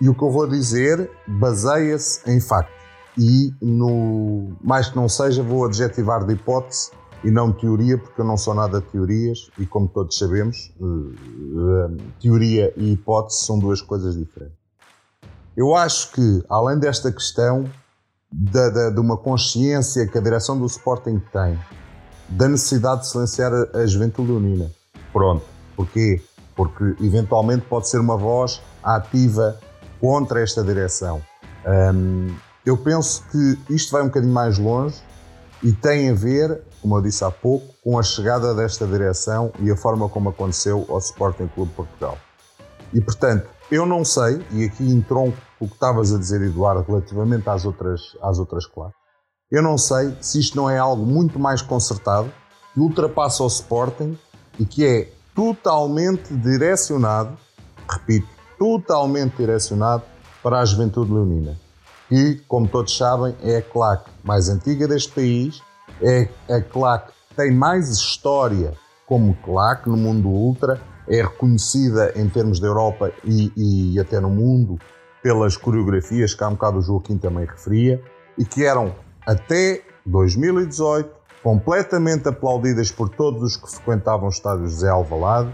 E o que eu vou dizer baseia-se em facto. E no mais que não seja, vou adjetivar de hipótese e não teoria, porque eu não sou nada de teorias e como todos sabemos, eh, teoria e hipótese são duas coisas diferentes. Eu acho que, além desta questão de, de, de uma consciência que a direção do Sporting tem, da necessidade de silenciar a, a juventude unina, pronto, porquê? Porque eventualmente pode ser uma voz ativa contra esta direção. Um, eu penso que isto vai um bocadinho mais longe e tem a ver, como eu disse há pouco, com a chegada desta direção e a forma como aconteceu ao Sporting Clube Portugal. E portanto, eu não sei, e aqui entronco o que estavas a dizer, Eduardo, relativamente às outras, às outras classes, eu não sei se isto não é algo muito mais concertado, que ultrapassa o Sporting e que é totalmente direcionado, repito, totalmente direcionado para a juventude leonina, que, como todos sabem, é a claque mais antiga deste país, é a claque que tem mais história como claque no mundo ultra, é reconhecida em termos da Europa e, e, até no mundo pelas coreografias que há um bocado o Joaquim também referia e que eram até 2018 completamente aplaudidas por todos os que frequentavam o estádio José Alvalade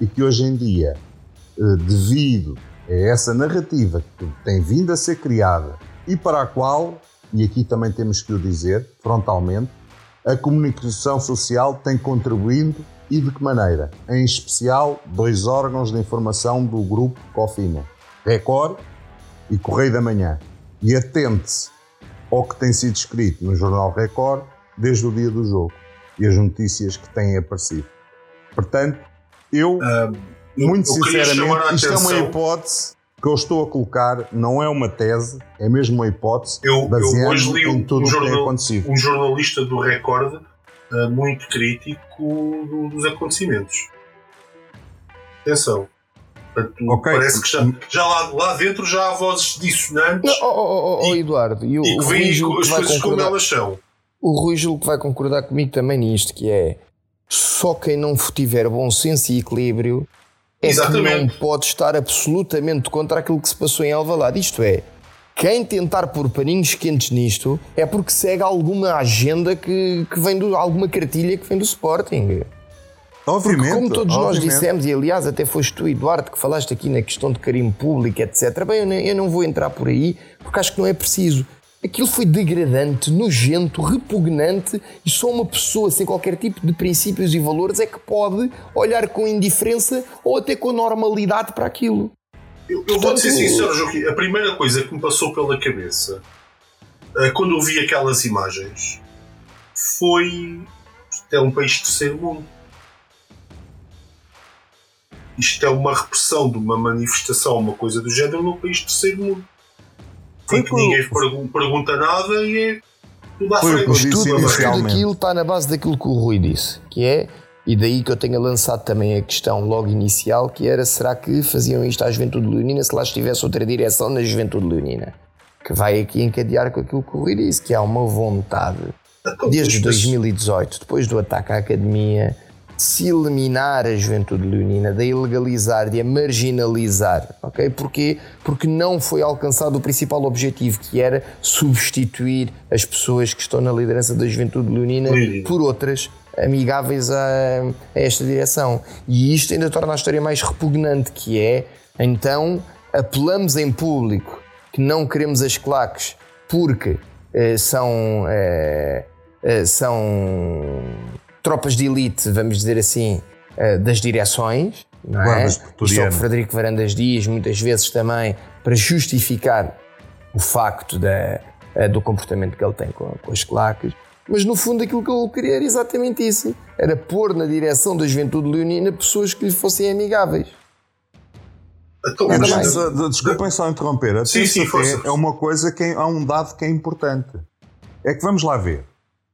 e que hoje em dia, eh, devido a essa narrativa que tem vindo a ser criada e para a qual, e aqui também temos que o dizer frontalmente, a comunicação social tem contribuído e de que maneira? Em especial, dois órgãos de informação do grupo COFINA, Record e Correio da Manhã. E atente-se ao que tem sido escrito no Jornal Record desde o dia do jogo e as notícias que têm aparecido. Portanto, eu, muito eu sinceramente, isto é uma hipótese que eu estou a colocar, não é uma tese, é mesmo uma hipótese eu, baseando eu hoje li em tudo um, o que jornal, tem acontecido. um jornalista do Record uh, muito crítico do, dos acontecimentos. Atenção. Portanto, Ok. Parece que já, já lá, lá dentro já há vozes dissonantes Não, oh, oh, oh, oh, E- Eduardo, e o, e o que Rui veem Gil as que vai coisas como concordar, elas são. o Rui Gil que vai concordar comigo também nisto, que é só quem não tiver bom senso e equilíbrio é que Exatamente. não pode estar absolutamente contra aquilo que se passou em Alvalade. Isto é, quem tentar pôr paninhos quentes nisto é porque segue alguma agenda que, que vem de alguma cartilha que vem do Sporting. Porque, Obviamente, como todos nós obviamente. dissemos, e aliás até foste tu, Eduardo, que falaste aqui na questão de carinho público, etc. Bem, eu, nem- eu não vou entrar por aí, porque acho que não é preciso. Aquilo foi degradante, nojento, repugnante, e só uma pessoa sem qualquer tipo de princípios e valores é que pode olhar com indiferença ou até com normalidade para aquilo. Eu, eu vou-te ser sincero, Joaquim. A primeira coisa que me passou pela cabeça eh, quando eu vi aquelas imagens foi. Isto é um país terceiro mundo. Isto é uma repressão de uma manifestação, uma coisa do género, num país terceiro mundo. Foi Em que ninguém pergun- pergunta nada e é tudo à Foi frente. tudo tudo aquilo está na base daquilo que o Rui disse, que é, e daí que eu tenha lançado também a questão logo inicial, que era será que faziam isto à Juventude Leonina se lá estivesse outra direção na Juventude Leonina? Que vai aqui encadear com aquilo que o Rui disse, que há uma vontade, Então, desde mas- 2018, depois do ataque à Academia, de se eliminar a Juventude Leonina, de a ilegalizar, de a marginalizar, ok? Porquê? Porque não foi alcançado o principal objetivo, que era substituir as pessoas que estão na liderança da Juventude Leonina. por outras amigáveis a, a esta direção. E isto ainda torna a história mais repugnante, que é, então, apelamos em público que não queremos as claques porque eh, são, eh, eh, são tropas de elite, vamos dizer assim, eh, das direções. Não é? Isto é o que. Frederico Varandas diz muitas vezes também para justificar o facto da, eh, do comportamento que ele tem com, com as claques, mas no fundo aquilo que ele queria era exatamente isso: era pôr na direção da juventude leonina pessoas que lhe fossem amigáveis. Então, É, mas- desculpem só interromper. A Sim, sim, força. é uma coisa que é, há um dado que é importante. É que vamos lá ver.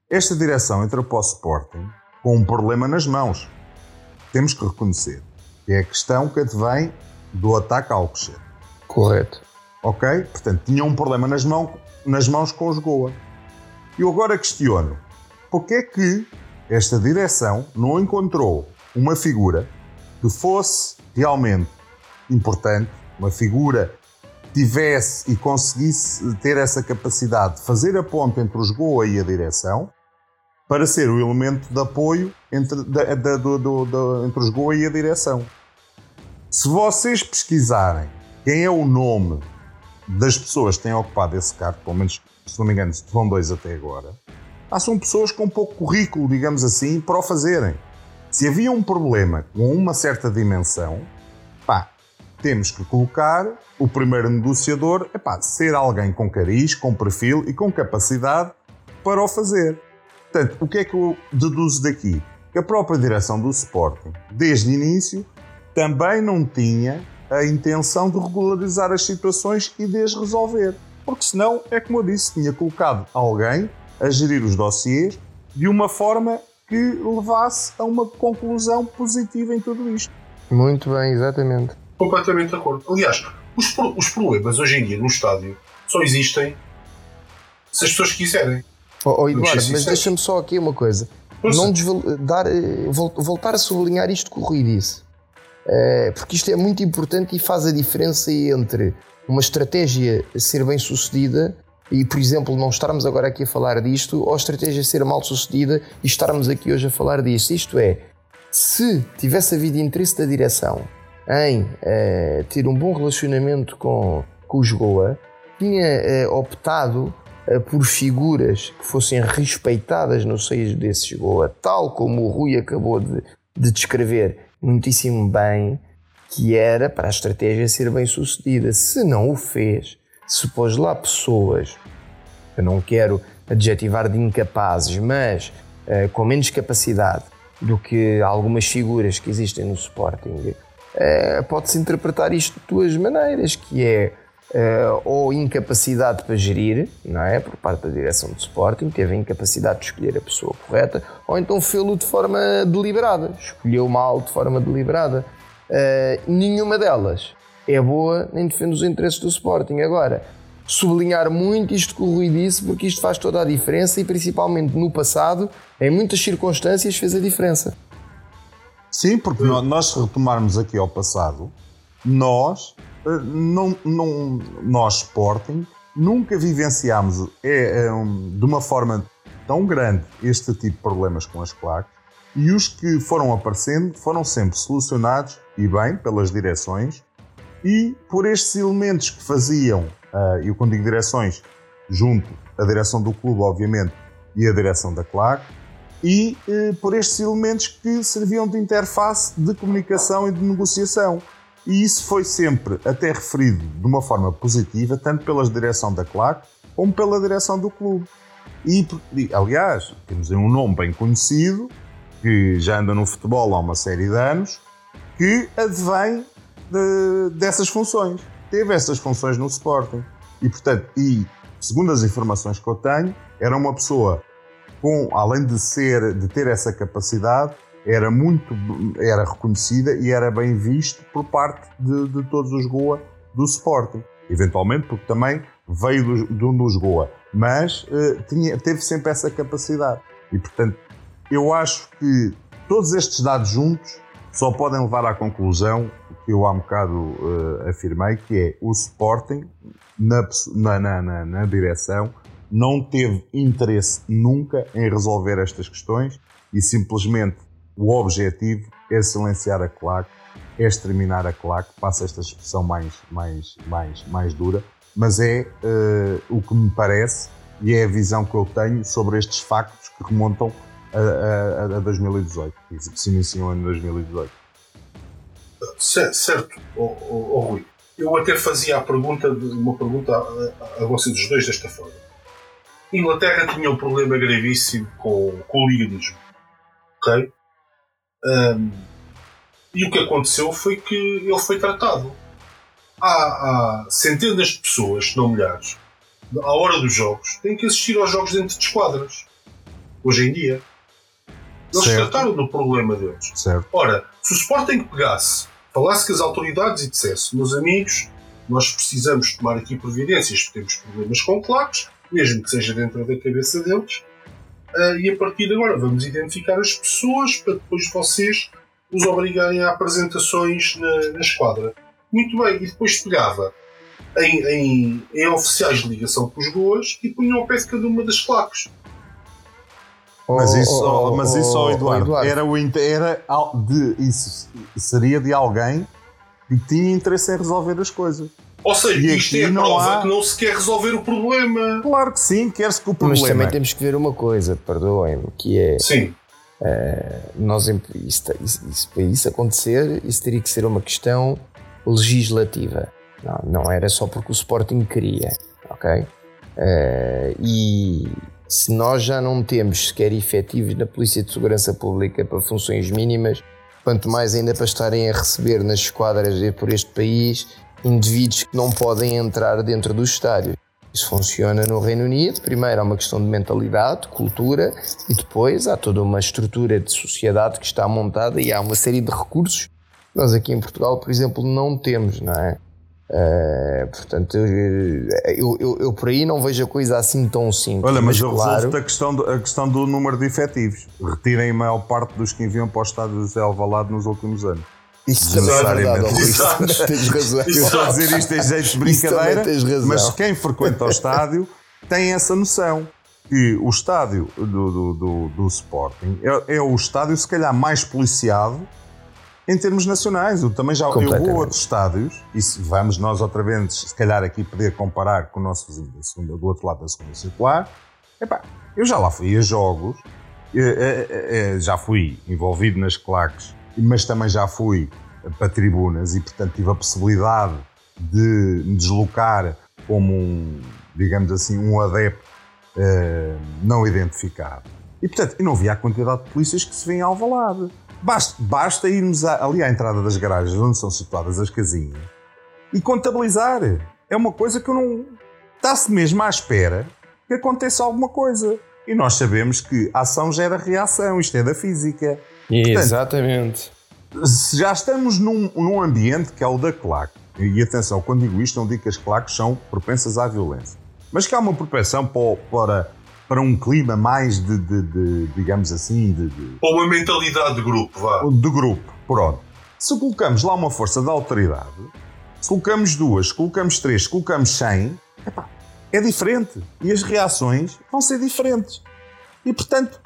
Esta direção entra para o Sporting com um problema nas mãos. Temos que reconhecer. Que é a questão que advém do ataque ao Alcochete. Correto. Ok? Portanto, tinha um problema nas, mão, nas mãos com os Goa. Eu agora questiono: porque é que esta direção não encontrou uma figura que fosse realmente importante, uma figura que tivesse e conseguisse ter essa capacidade de fazer a ponte entre os Goa e a direção para ser o elemento de apoio entre, entre os Goa e a direção. Se vocês pesquisarem quem é o nome das pessoas que têm ocupado esse cargo, pelo menos, se não me engano, vão dois até agora, ah, são pessoas com pouco currículo, digamos assim, para o fazerem. Se havia um problema com uma certa dimensão, pá, temos que colocar o primeiro negociador, epá, ser alguém com cariz, com perfil e com capacidade para o fazer. Portanto, o que é que eu deduzo daqui? Que a própria direção do Sporting, desde o início, também não tinha a intenção de regularizar as situações e de as resolver. Porque senão, é como eu disse, tinha colocado alguém a gerir os dossiês de uma forma que levasse a uma conclusão positiva em tudo isto. Muito bem, exatamente. Completamente de acordo. Aliás, os, os problemas hoje em dia no estádio só existem se as pessoas quiserem. Oh, oh, Eduardo, mas deixa-me só aqui uma coisa. Não dar, eh, vol- voltar a sublinhar isto que o Rui disse. Eh, porque isto é muito importante e faz a diferença entre uma estratégia ser bem sucedida e, por exemplo, não estarmos agora aqui a falar disto, ou a estratégia ser mal sucedida e estarmos aqui hoje a falar disto. Isto é, se tivesse havido interesse da direção em eh, ter um bom relacionamento com, com os Goa, tinha eh, optado eh, por figuras que fossem respeitadas no seio desses Goa, tal como o Rui acabou de, de descrever muitíssimo bem, que era para a estratégia ser bem sucedida. Se não o fez, se pôs lá pessoas, eu não quero adjetivar de incapazes, mas eh, com menos capacidade do que algumas figuras que existem no Sporting, eh, pode-se interpretar isto de duas maneiras, que é eh, ou incapacidade para gerir, não é? Por parte da direção do Sporting, teve a incapacidade de escolher a pessoa correta, ou então fê-lo de forma deliberada, escolheu mal de forma deliberada. Eh, nenhuma delas é boa nem defende os interesses do Sporting. Agora, sublinhar muito isto que o Rui disse, porque isto faz toda a diferença e principalmente no passado, em muitas circunstâncias, fez a diferença. Sim, porque nó- nós, retomarmos aqui ao passado, nós, eh, não, não, nós Sporting, nunca vivenciámos é, é, de uma forma tão grande este tipo de problemas com as claques e os que foram aparecendo foram sempre solucionados e bem pelas direções e por estes elementos que faziam, ah, e eu quando digo direções, junto à direção do clube, obviamente, e a direção da claque, e eh, por estes elementos que serviam de interface de comunicação e de negociação. E isso foi sempre até referido de uma forma positiva, tanto pela direção da CLAC como pela direção do clube. E, aliás, temos um nome bem conhecido, que já anda no futebol há uma série de anos, que advém de- dessas funções. Teve essas funções no Sporting. E, portanto, e segundo as informações que eu tenho, era uma pessoa com, além de ser, de ter essa capacidade, era muito, era reconhecida e era bem visto por parte de, de todos os Goa do Sporting. Eventualmente, porque também veio do, do, dos Goa, mas eh, tinha, teve sempre essa capacidade. E, portanto, eu acho que todos estes dados juntos só podem levar à conclusão que eu há um bocado eh, afirmei, que é o Sporting, na, na, na, na, direção, não teve interesse nunca em resolver estas questões e simplesmente o objetivo é silenciar a claque, é exterminar a claque, passa esta expressão mais, mais, mais, mais dura, mas é eh, o que me parece e é a visão que eu tenho sobre estes factos que remontam a, a, a 2018, que se iniciam em 2018. Ce- Certo, ó ó- ó Rui. eu até fazia a pergunta, uma pergunta a, a vocês os dois desta forma. Inglaterra tinha um problema gravíssimo com, com o liganismo. Ok? Um, e o que aconteceu foi que ele foi tratado. Há, há centenas de pessoas, não milhares, à hora dos jogos, têm que assistir aos jogos dentro de esquadras. Hoje em dia. Eles certo. trataram do problema deles. Certo. Ora, se o Sporting pegasse, falasse com as autoridades e dissesse, meus amigos, nós precisamos tomar aqui providências, porque temos problemas com claques, mesmo que seja dentro da cabeça deles, uh, e a partir de agora vamos identificar as pessoas para depois vocês os obrigarem a apresentações na, na esquadra. Muito bem, e depois pegava em, em, em oficiais de ligação com os goas e punham ao pé de cada uma das claques. Mas isso, oh, oh, mas isso oh, Eduardo, Eduardo, era, o, era de, isso seria de alguém que tinha interesse em resolver as coisas. Ou seja, e isto é não prova há... que não se quer resolver o problema. Claro que sim, quer-se que o problema. Mas também temos que ver uma coisa, perdoem-me, que é. Sim. Uh, nós, isso, isso, isso, para isso acontecer, isso teria que ser uma questão legislativa. Não, não era só porque o Sporting queria, ok? Uh, e se nós já não temos sequer efetivos na Polícia de Segurança Pública para funções mínimas, quanto mais ainda para estarem a receber nas esquadras por este país indivíduos que não podem entrar dentro do estádio. Isso funciona no Reino Unido. Primeiro há uma questão de mentalidade, de cultura, e depois há toda uma estrutura de sociedade que está montada e há uma série de recursos nós aqui em Portugal, por exemplo, não temos, não é? Uh, portanto, eu, eu, eu, eu, por aí não vejo a coisa assim tão simples. Olha, mas, mas eu claro... resolvo a questão, do, a questão do número de efetivos. Retirem a maior parte dos que enviam para o estado de José Alvalade nos últimos anos. Isso também é verdade, tens razão. Eu estou a dizer isto em jeito de brincadeira, mas quem frequenta o estádio tem essa noção que o estádio do, do, do, do Sporting é, é, o estádio se calhar mais policiado em termos nacionais. Eu também já eu vou a outros estádios e se vamos nós outra vez, se calhar aqui poder comparar com o nosso vizinho da segunda, do outro lado da segunda circular, epá, eu já lá fui a jogos, eh, eh, eh, já fui envolvido nas claques, mas também já fui para tribunas e portanto tive a possibilidade de me deslocar como um, digamos assim, um adepto não identificado. E portanto, eu não vi a quantidade de polícias que se vê em Alvalade. Basta, basta irmos ali à entrada das garagens, onde são situadas as casinhas, e contabilizar. É uma coisa que eu não. Está-se mesmo à espera que aconteça alguma coisa. E nós sabemos que ação gera reação, isto é da física. Portanto, Exatamente. Se já estamos num, num ambiente que é o da claque, e atenção, quando digo isto, não digo que as claques são propensas à violência, mas que há uma propensão para, para para um clima mais de, de, de digamos assim, de, de, Ou uma mentalidade de grupo, vá. De grupo, pronto. Se colocamos lá uma força de autoridade, se colocamos duas, se colocamos três, se colocamos cem, epá, é diferente. E as reações vão ser diferentes. E portanto,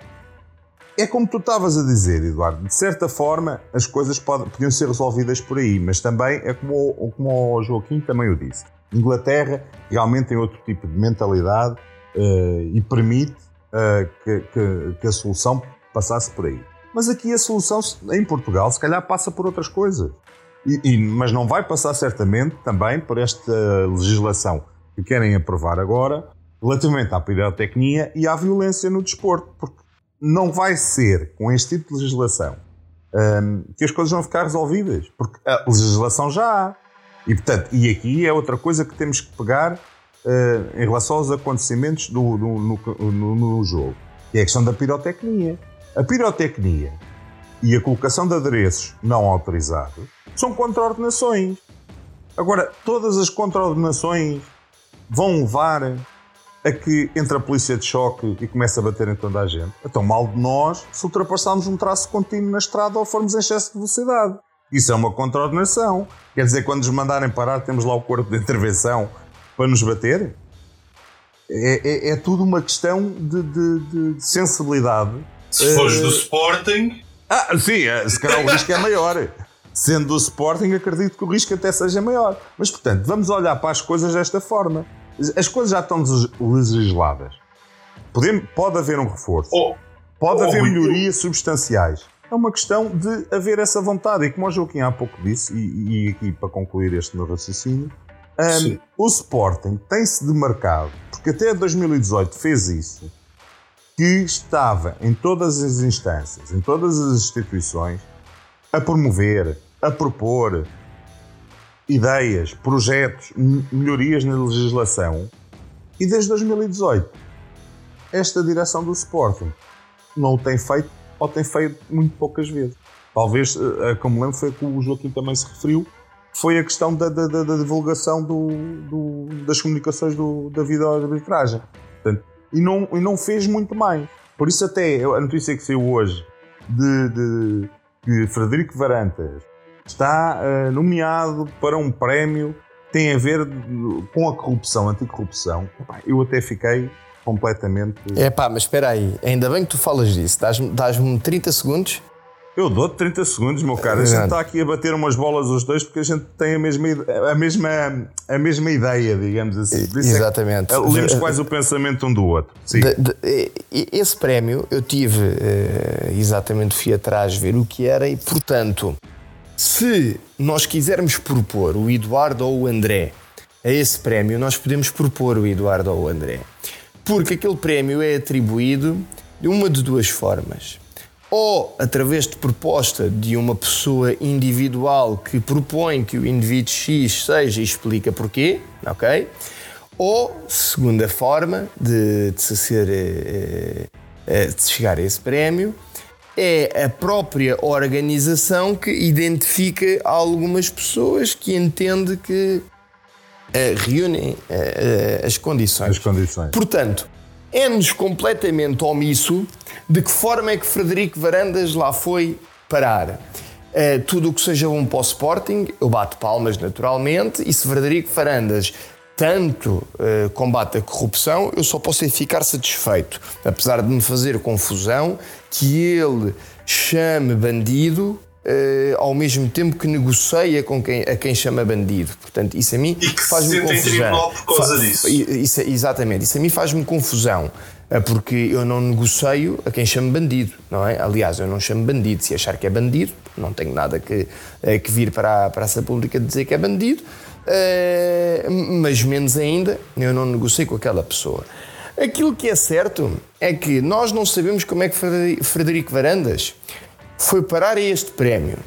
é como tu estavas a dizer, Eduardo, de certa forma as coisas podem, podiam ser resolvidas por aí, mas também é como, como o Joaquim também o disse. Inglaterra realmente tem outro tipo de mentalidade e permite uh, que, que, que, a solução passasse por aí. Mas aqui a solução em Portugal se calhar passa por outras coisas. E, e, mas não vai passar certamente também por esta legislação que querem aprovar agora relativamente à pirotecnia e à violência no desporto, porque não vai ser com este tipo de legislação ehm, que as coisas vão ficar resolvidas, porque a legislação já há. E, portanto, e aqui é outra coisa que temos que pegar em relação aos acontecimentos do, do no, no, no, jogo, que é a questão da pirotecnia. A pirotecnia e a colocação de adereços não autorizados são contraordenações. Agora, todas as contraordenações vão levar a que entre a polícia de choque e comece a bater em toda a gente. Então, mal de nós se ultrapassarmos um traço contínuo na estrada ou formos em excesso de velocidade. Isso é uma contraordenação. Quer dizer, quando nos mandarem parar, temos lá o corpo de intervenção para nos bater. É, é, é tudo uma questão de, de, de sensibilidade. Se fores uh... do Sporting. Ah, sim, é, se calhar o risco é maior. Sendo do Sporting, acredito que o risco até seja maior. Mas, portanto, vamos olhar para as coisas desta forma. As coisas já estão legisladas. Pode, pode haver um reforço. Oh. Pode oh, haver melhorias substanciais. é uma questão de haver essa vontade. E como o Joaquim há pouco disse, e, e aqui para concluir este meu raciocínio, um, o Sporting tem-se demarcado, porque até 2018 fez isso, que estava em todas as instâncias, em todas as instituições, a promover, a propor ideias, projetos, melhorias na legislação. E desde 2018, esta direção do Sporting não o tem feito ou tem feito muito poucas vezes. Talvez, eh, como lembro, foi que o Joaquim também se referiu, foi a questão da, da, da divulgação do, do, das comunicações do, da vida arbitragem. Portanto, e, não, e não fez muito mais. Por isso até a notícia que saiu hoje de, de que Frederico Varantas está uh, nomeado para um prémio que tem a ver com a corrupção, anticorrupção, eu até fiquei completamente. É pá, mas espera aí, ainda bem que tu falas disso. Dás-me dás 30 segundos. Eu dou-te 30 segundos, meu caro. A gente está aqui a bater umas bolas os dois porque a gente tem a mesma, a mesma, a mesma ideia, digamos assim. É Exatamente. É, lemos quase o pensamento um do outro. Sim. De, de, esse prémio eu tive uh, exatamente, fui atrás ver o que era e, portanto, se nós quisermos propor o Eduardo ou o André a esse prémio, nós podemos propor o Eduardo ou o André. Porque aquele prémio é atribuído de uma de duas formas. Ou através de proposta de uma pessoa individual que propõe que o indivíduo X seja e explica porquê, ok? Ou, segunda forma de, de se ser, eh, eh, de chegar a esse prémio, é a própria organização que identifica algumas pessoas que entende que reúnem as condições. As condições. Portanto, é-nos completamente omisso de que forma é que Frederico Varandas lá foi parar. Uh, tudo o que seja bom para o Sporting, eu bato palmas naturalmente, e se Frederico Varandas tanto uh, combate a corrupção, eu só posso ficar satisfeito, apesar de me fazer confusão que ele chame bandido ao mesmo tempo que negocia com quem, a quem chama bandido. Portanto, isso a mim faz-me confusão. por causa disso. Isso, exatamente, isso a mim faz-me confusão. Eh, porque eu não negocio a quem chame bandido, não é? Aliás, eu não chamo bandido. Se achar que é bandido, não tenho nada que, eh, que vir para a praça pública dizer que é bandido, mas menos ainda, eu não negocio com aquela pessoa. Aquilo que é certo é que nós não sabemos como é que Frederico Varandas foi parar a este prémio.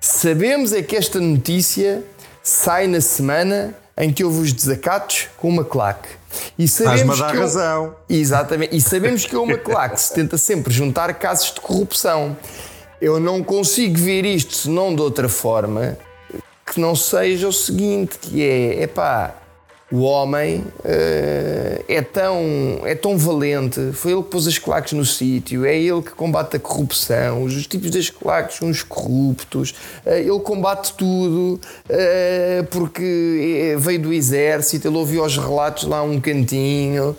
Sabemos é que esta notícia sai na semana em que houve os desacatos com uma claque. E sabemos que razão. Exatamente. E sabemos que uma claque se tenta sempre juntar casos de corrupção. Eu não consigo ver isto senão de outra forma que não seja o seguinte, que é, epá, o homem uh, é, tão, é tão valente, foi ele que pôs as claques no sítio, é ele que combate a corrupção, os tipos das claques são os corruptos, uh, ele combate tudo uh, porque veio do exército, ele ouviu os relatos lá um cantinho.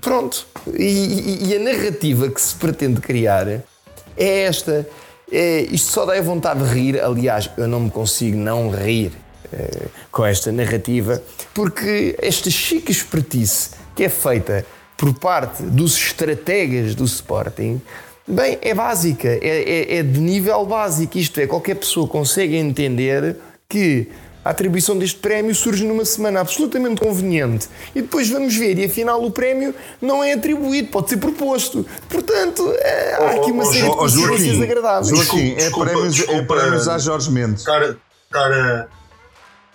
pronto. E, e, a narrativa que se pretende criar é esta. É, isto só dá vontade de rir. Aliás, eu não me consigo não rir com esta narrativa, porque esta chique expertise que é feita por parte dos estrategas do Sporting, bem, é básica, é, é, é de nível básico. Isto é, qualquer pessoa consegue entender que a atribuição deste prémio surge numa semana absolutamente conveniente e depois vamos ver e afinal o prémio não é atribuído, pode ser proposto. Portanto, é, há aqui uma série de consequências agradáveis. Joaquim, é, prémios, é prémios a Jorge Mendes. Estar, estar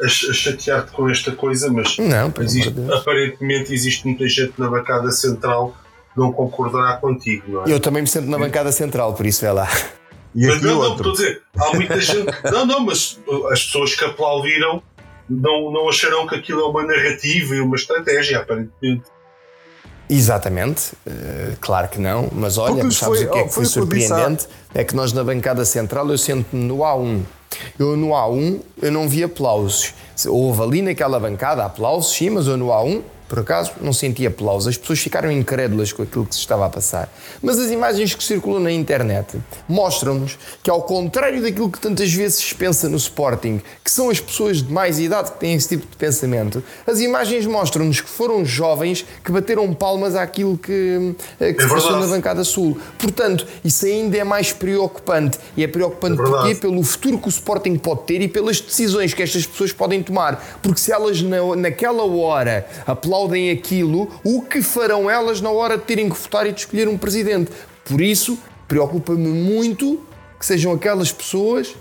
a a, chatear-te com esta coisa, mas não, existe, aparentemente existe muita gente na bancada central que não concordará contigo, não é? Eu também me sinto na bancada central, por isso é lá. E mas não, não, estou a dizer, há muita gente. não, não, mas as pessoas que aplaudiram não, não acharão que aquilo é uma narrativa e uma estratégia, aparentemente. Exatamente, uh, claro que não, mas olha, mas sabes foi, o que é que foi, foi surpreendente? É que nós na bancada central eu sento-me no A1 eu no A1 eu não vi aplausos. Houve ali naquela bancada aplausos, sim, mas eu no A1 por acaso, não senti aplausos. As pessoas ficaram incrédulas com aquilo que se estava a passar. Mas as imagens que circulam na internet mostram-nos que, ao contrário daquilo que tantas vezes se pensa no Sporting, que são as pessoas de mais idade que têm esse tipo de pensamento, as imagens mostram-nos que foram jovens que bateram palmas àquilo que, eh, que é se passou na bancada sul. Portanto, isso ainda é mais preocupante. E é preocupante é porquê? Pelo futuro que o Sporting pode ter e pelas decisões que estas pessoas podem tomar. Porque se elas na, naquela hora aplaudem aquilo, o que farão elas na hora de terem que votar e de escolher um presidente? Por isso, preocupa-me muito que sejam aquelas pessoas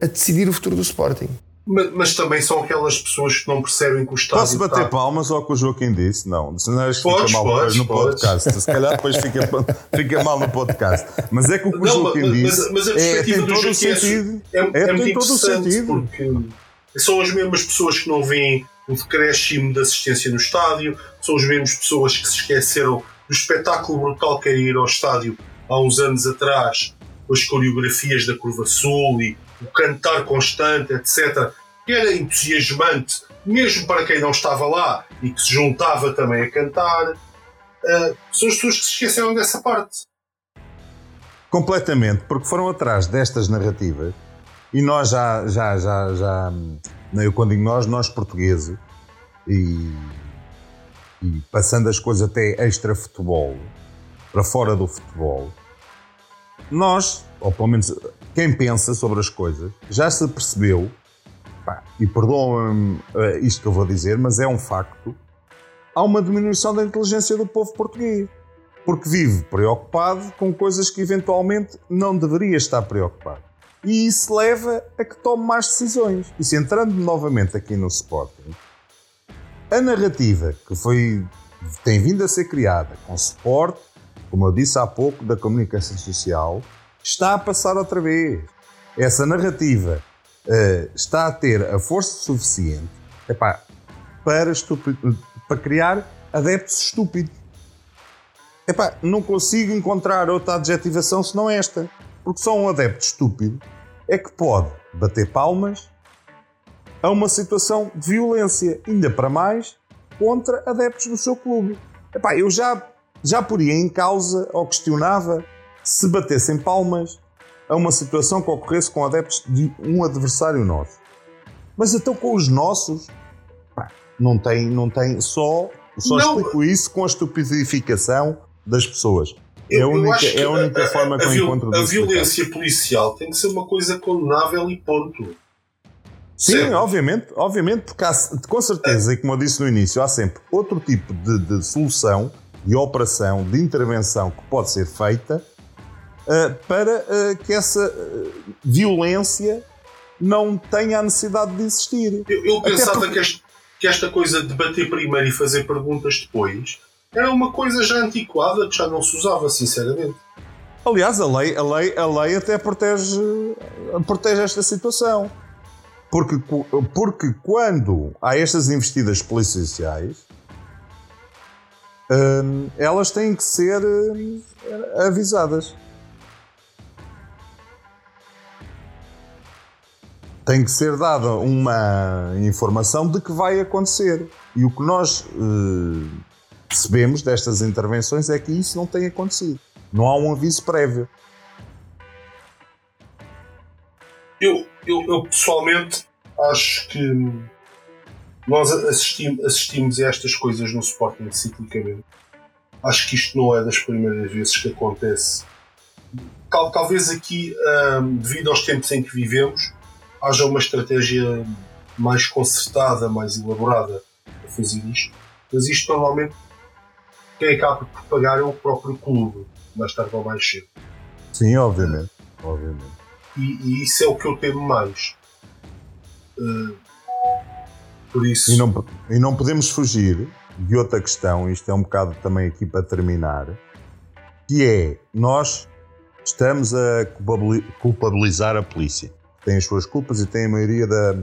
a decidir o futuro do Sporting. Mas, mas, também são aquelas pessoas que não percebem que o Estado. Posso bater está... palmas ao que o Joaquim disse? Não, se não fica mal podes, no podes. podcast. Se calhar depois fica, fica mal no podcast. Mas é que o que o Joaquim mas, disse. Mas, mas a perspectiva é, do Joaquim é, sentido, é, é, é muito interessante porque são as mesmas pessoas que não veem o decréscimo da assistência no estádio, são as mesmas pessoas que se esqueceram do espetáculo brutal que era ir ao estádio há uns anos atrás, com as coreografias da Curva Sul e o cantar constante, etc., que era entusiasmante, mesmo para quem não estava lá e que se juntava também a cantar. Uh, são as pessoas que se esqueceram dessa parte. Completamente, porque foram atrás destas narrativas e nós já, já, já, já eu quando digo nós, nós portugueses e, e passando as coisas até extra futebol, para fora do futebol, nós, ou pelo menos quem pensa sobre as coisas, já se percebeu, pá, e perdoam-me uh, isto que eu vou dizer, mas é um facto, há uma diminuição da inteligência do povo português. Porque vive preocupado com coisas que eventualmente não deveria estar preocupado. E isso leva a que tome mais decisões. E se entrando novamente aqui no Sporting, a narrativa que foi, tem vindo a ser criada com suporte, como eu disse há pouco, da comunicação social, está a passar outra vez. Essa narrativa uh, está a ter a força suficiente epá, para, para criar adeptos estúpidos. Epá, não consigo encontrar outra adjetivação senão esta. Porque só um adepto estúpido é que pode bater palmas a uma situação de violência, ainda para mais contra adeptos do seu clube. Epá, eu já, já poria em causa ou questionava se batessem palmas a uma situação que ocorresse com adeptos de um adversário nosso. Mas então com os nossos, pá, não tem, não tem, só, só não. explico isso com a estupidificação das pessoas. É a única, é a única a, forma que eu encontro A violência explicar. policial tem que ser uma coisa condenável e ponto. Sim, sempre. obviamente, obviamente, porque há, com certeza, e como eu disse no início, há sempre outro tipo de, de solução, de operação, de intervenção que pode ser feita uh, para uh, que essa uh, violência não tenha a necessidade de existir. Eu, eu pensava porque... que, este, que, esta coisa de bater primeiro e fazer perguntas depois era uma coisa já antiquada que já não se usava, sinceramente. Aliás, a lei, a lei, a lei até protege, protege esta situação. Porque, porque quando há estas investidas policiais, hum, elas têm que ser hum, avisadas. tem que ser dada uma informação de que vai acontecer. E o que nós eh, percebemos destas intervenções é que isso não tem acontecido. Não há um aviso prévio. Eu, eu, eu pessoalmente acho que nós assistimos, assistimos a estas coisas no Sporting ciclicamente. Acho que isto não é das primeiras vezes que acontece. Tal, talvez aqui, um, devido aos tempos em que vivemos, haja uma estratégia mais concertada, mais elaborada para fazer isto. Mas isto normalmente quem acaba por pagar é o próprio clube, mais tarde ou mais cedo. Sim, obviamente. obviamente. E, e isso é o que eu temo mais. Uh, por isso. E não, e não podemos fugir de outra questão, isto é um bocado também aqui para terminar, que é nós estamos a culpabilizar a polícia tem as suas culpas e tem a maioria da,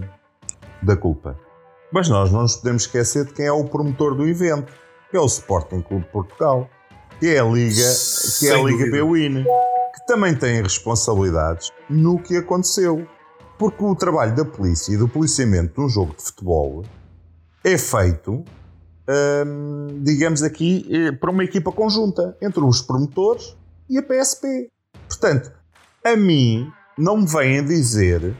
da culpa. Mas nós não nos podemos esquecer de quem é o promotor do evento, que é o Sporting Clube de Portugal, que é a Liga, que é a Liga Bwin, que também tem responsabilidades no que aconteceu. Porque o trabalho da polícia e do policiamento de um jogo de futebol é feito hum, digamos aqui, eh, para uma equipa conjunta entre os promotores e a PSP. Portanto, a mim não me vêm dizer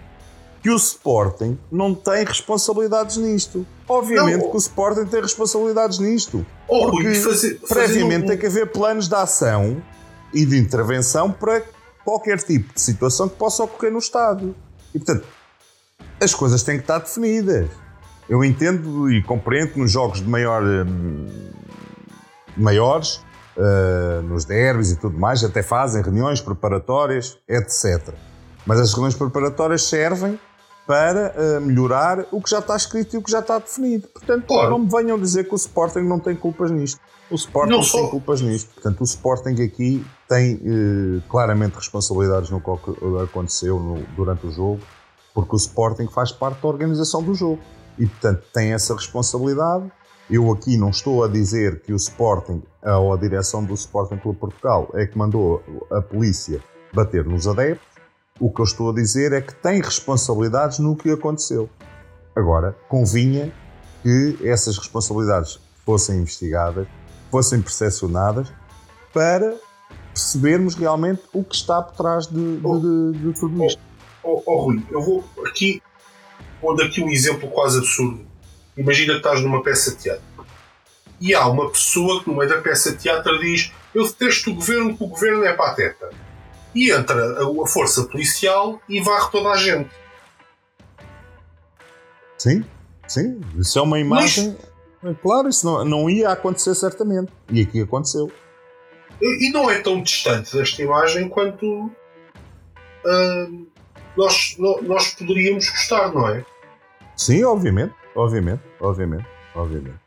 que o Sporting não tem responsabilidades nisto. Obviamente Não. que o Sporting tem responsabilidades nisto. Oh, Porque fazer, previamente fazer tem que haver planos de ação e de intervenção para qualquer tipo de situação que possa ocorrer no estádio. E portanto, as coisas têm que estar definidas. Eu entendo e compreendo que nos jogos de maior, hum, maiores, uh, nos derbys e tudo mais, até fazem reuniões preparatórias, etc. Mas as reuniões preparatórias servem para uh, melhorar o que já está escrito e o que já está definido. Portanto, Claro. não me venham dizer que o Sporting não tem culpas nisto. O Sporting Não tem culpas nisto. Portanto, o Sporting aqui tem eh, claramente responsabilidades no que aconteceu no- durante o jogo, porque o Sporting faz parte da organização do jogo. E, portanto, tem essa responsabilidade. Eu aqui não estou a dizer que o Sporting, ou a direção do Sporting Clube Portugal, é que mandou a polícia bater nos adeptos. O que eu estou a dizer é que tem responsabilidades no que aconteceu. Agora, convinha que essas responsabilidades fossem investigadas, fossem percepcionadas, para percebermos realmente o que está por trás de, de- de- de tudo isto. Oh, oh, Rui, eu vou aqui pôr aqui um exemplo quase absurdo. Imagina que estás numa peça de teatro e há uma pessoa que no meio da peça de teatro diz eu detesto o governo porque o governo é pateta. E entra a, força policial e varre toda a gente. Sim, sim, isso é uma imagem. É Claro, isso não, não ia acontecer certamente. E aqui aconteceu. E, e não é tão distante desta imagem quanto ah, nós, no- nós poderíamos gostar, não é? Sim, obviamente, obviamente, obviamente, obviamente,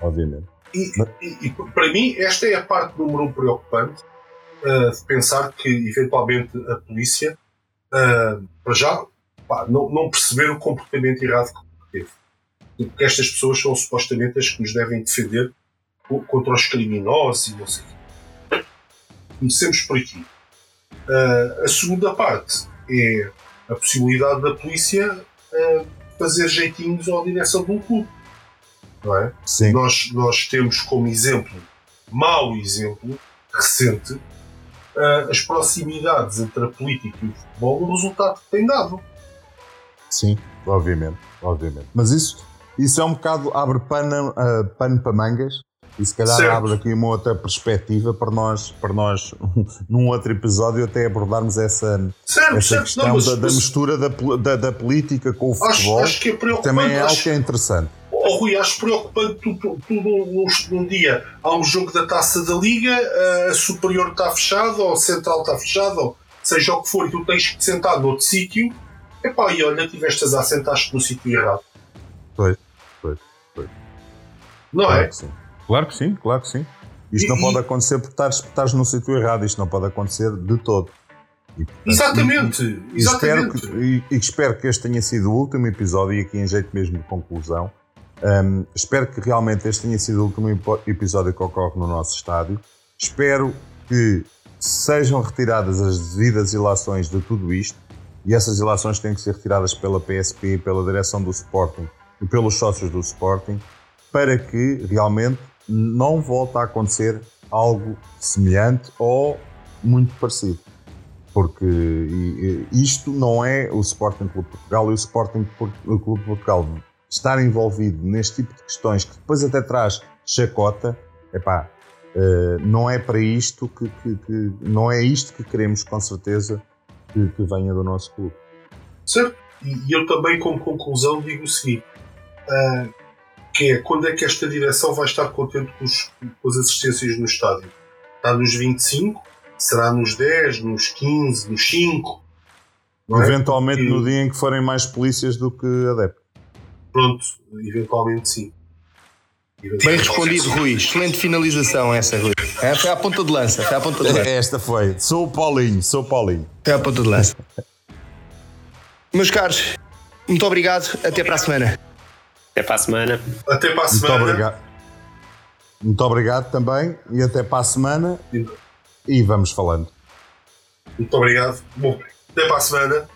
obviamente. E, e- e para mim, esta é a parte número um preocupante de pensar que, eventualmente, a polícia, ah, para já, pá, não, não perceber o comportamento errado que teve. Porque estas pessoas são supostamente as que nos devem defender co- contra os criminosos e não sei o quê. Comecemos por aqui. Ah, a segunda parte é a possibilidade da polícia ah, fazer jeitinhos à direção de um clube. Não é? Sim, nós, nós temos como exemplo, mau exemplo, recente, ah, as proximidades entre a política e o futebol, o resultado que tem dado. sim, obviamente, obviamente. Mas isso, isso é um bocado, abre pano, ah, pano para mangas e se calhar Certo. abre aqui uma outra perspectiva para nós, para nós num outro episódio, até abordarmos essa, Certo, essa certo, questão não, mas, da, da mistura da, da, da política com o acho, futebol. acho que é. Também é algo acho, que é interessante. Oh, Rui, acho preocupante tu, tu, tu num, num- dia há um jogo da taça da Liga, a superior está fechada, ou a central está fechada, ou seja o que for, e tu tens que te sentar noutro sítio. Epá, e olha, tiveste a sentaste no sítio errado. Pois, pois, pois. Não Claro é? que sim. Claro que sim, claro que sim. Isto E- não e- pode acontecer porque estás, estás no sítio errado, isto não pode acontecer de todo. E, portanto, Exatamente, e- e espero, exatamente. que, e, e espero que este tenha sido o último episódio, e aqui em jeito mesmo de conclusão. Hum, espero que realmente este tenha sido o último episódio que ocorre no nosso estádio. Espero que sejam retiradas as devidas ilações de tudo isto, e essas ilações têm que ser retiradas pela PSP, pela direção do Sporting e pelos sócios do Sporting, para que realmente não volte a acontecer algo semelhante ou muito parecido. Porque isto não é o Sporting Clube de Portugal e o Sporting Clube de Portugal estar envolvido neste tipo de questões que depois até traz chacota, epá, eh, não é para isto que, que- que- não é isto que queremos com certeza que, que venha do nosso clube. Certo? E, e eu também, como conclusão, digo o seguinte: ah, que é quando é que esta direção vai estar contente com, os- com as assistências no estádio? Está nos 25? Será nos 10, nos 15, nos 5? Não é? Eventualmente Porque- no dia em que forem mais polícias do que adeptos. Pronto, eventualmente sim. Bem respondido, Rui. Excelente finalização essa, Rui. É, foi à ponta de lança. Foi à ponta de lança. Esta foi. Sou o Paulinho, sou o Paulinho. Foi à ponta de lança. Meus caros, muito obrigado. Até para a semana. Até para a semana. Até para a Muito semana. obrigado. Muito obrigado também e até para a semana e vamos falando. Muito obrigado. Bom, até para a semana.